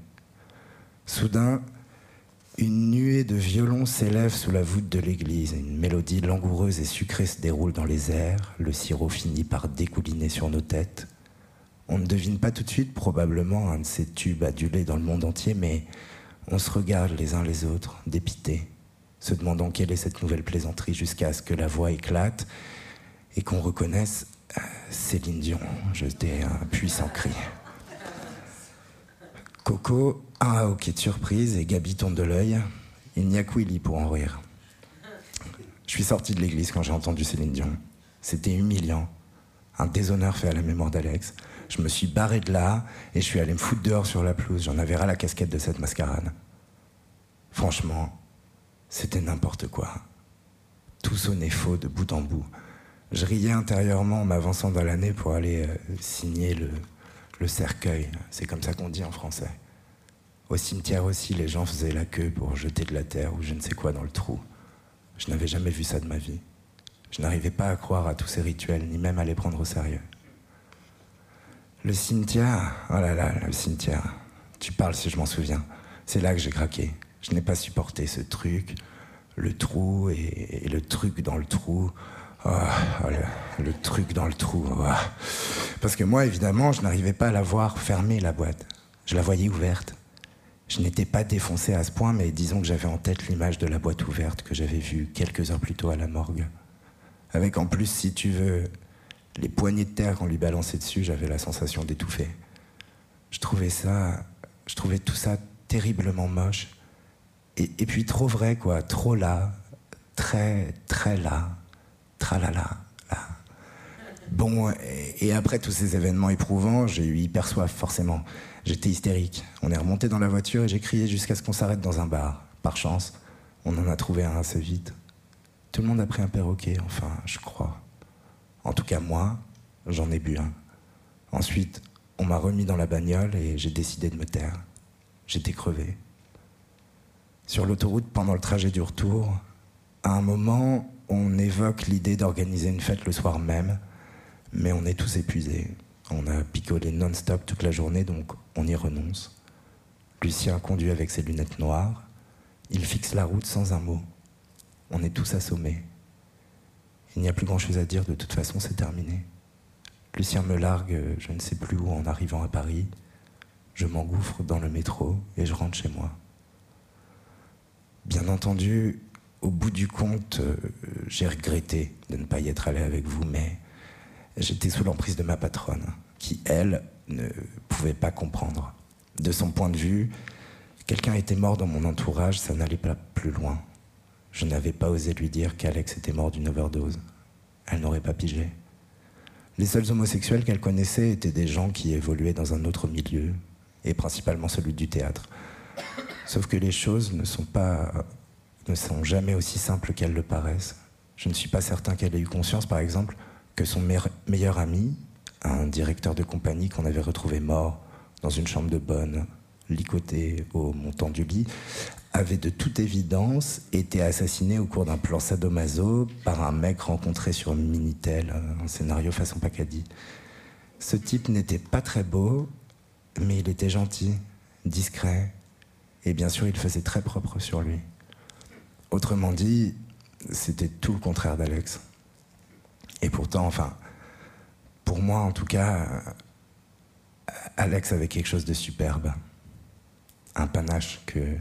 Soudain, une nuée de violons s'élève sous la voûte de l'église. Une mélodie langoureuse et sucrée se déroule dans les airs. Le sirop finit par découliner sur nos têtes. On ne devine pas tout de suite probablement un de ces tubes adulés dans le monde entier, mais on se regarde les uns les autres, dépités, se demandant quelle est cette nouvelle plaisanterie jusqu'à ce que la voix éclate et qu'on reconnaisse euh, Céline Dion. Jeter un puissant cri. Coco a un hockey de surprise et Gabi tourne de l'œil. Il n'y a que Willy pour en rire. Je suis sorti de l'église quand j'ai entendu Céline Dion. C'était humiliant. Un déshonneur fait à la mémoire d'Alex. Je me suis barré de là et je suis allé me foutre dehors sur la pelouse. J'en avais ras la casquette de cette mascarade. Franchement, c'était n'importe quoi. Tout sonnait faux de bout en bout. Je riais intérieurement en m'avançant dans l'année pour aller euh, signer le cercueil. C'est comme ça qu'on dit en français. Au cimetière aussi, les gens faisaient la queue pour jeter de la terre ou je ne sais quoi dans le trou. Je n'avais jamais vu ça de ma vie. Je n'arrivais pas à croire à tous ces rituels, ni même à les prendre au sérieux. Le cimetière, oh là là, le cimetière. Tu parles si je m'en souviens. C'est là que j'ai craqué. Je n'ai pas supporté ce truc, le trou et, le truc dans le trou. Oh, oh, le, truc dans le trou. Parce que moi, évidemment, je n'arrivais pas à la voir fermer la boîte. Je la voyais ouverte. Je n'étais pas défoncé à ce point, mais disons que j'avais en tête l'image de la boîte ouverte que j'avais vue quelques heures plus tôt à la morgue. Avec en plus, si tu veux, les poignées de terre qu'on lui balançait dessus, j'avais la sensation d'étouffer. Je trouvais ça, je trouvais tout ça terriblement moche. Et, puis trop vrai, quoi, trop là, très, très là, tralala, là. Bon, et, après tous ces événements éprouvants, j'ai eu hyper soif, forcément. J'étais hystérique. On est remonté dans la voiture et j'ai crié jusqu'à ce qu'on s'arrête dans un bar. Par chance, on en a trouvé un assez vite. Tout le monde a pris un perroquet, enfin, je crois. En tout cas, moi, j'en ai bu un. Ensuite, on m'a remis dans la bagnole et j'ai décidé de me taire. J'étais crevé. Sur l'autoroute, pendant le trajet du retour, à un moment, on évoque l'idée d'organiser une fête le soir même, mais on est tous épuisés. On a picolé non-stop toute la journée, donc on y renonce. Lucien conduit avec ses lunettes noires. Il fixe la route sans un mot. On est tous assommés. Il n'y a plus grand-chose à dire, de toute façon c'est terminé. Lucien me largue, je ne sais plus où, en arrivant à Paris. Je m'engouffre dans le métro et je rentre chez moi. Bien entendu, au bout du compte, euh, j'ai regretté de ne pas y être allé avec vous, mais j'étais sous l'emprise de ma patronne, qui, elle, ne pouvait pas comprendre. De son point de vue, quelqu'un était mort dans mon entourage, ça n'allait pas plus loin. Je n'avais pas osé lui dire qu'Alex était mort d'une overdose. Elle n'aurait pas pigé. Les seuls homosexuels qu'elle connaissait étaient des gens qui évoluaient dans un autre milieu, et principalement celui du théâtre. Sauf que les choses ne sont pas, ne sont jamais aussi simples qu'elles le paraissent. Je ne suis pas certain qu'elle ait eu conscience, par exemple, que son meilleur ami, un directeur de compagnie qu'on avait retrouvé mort dans une chambre de bonne, licoté au montant du lit, avait de toute évidence été assassiné au cours d'un plan sadomaso par un mec rencontré sur Minitel, un scénario façon Pacadie. Ce type n'était pas très beau, mais il était gentil, discret, et bien sûr il faisait très propre sur lui. Autrement dit, c'était tout le contraire d'Alex. Et pourtant, enfin, pour moi en tout cas, Alex avait quelque chose de superbe. Un panache que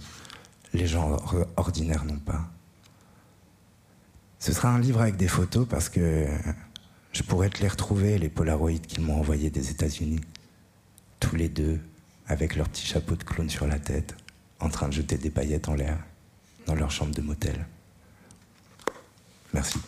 les gens ordinaires n'ont pas. Ce sera un livre avec des photos parce que je pourrais te les retrouver, les Polaroids qu'ils m'ont envoyés des États-Unis. Tous les deux, avec leur petit chapeau de clown sur la tête, en train de jeter des paillettes en l'air dans leur chambre de motel. Merci.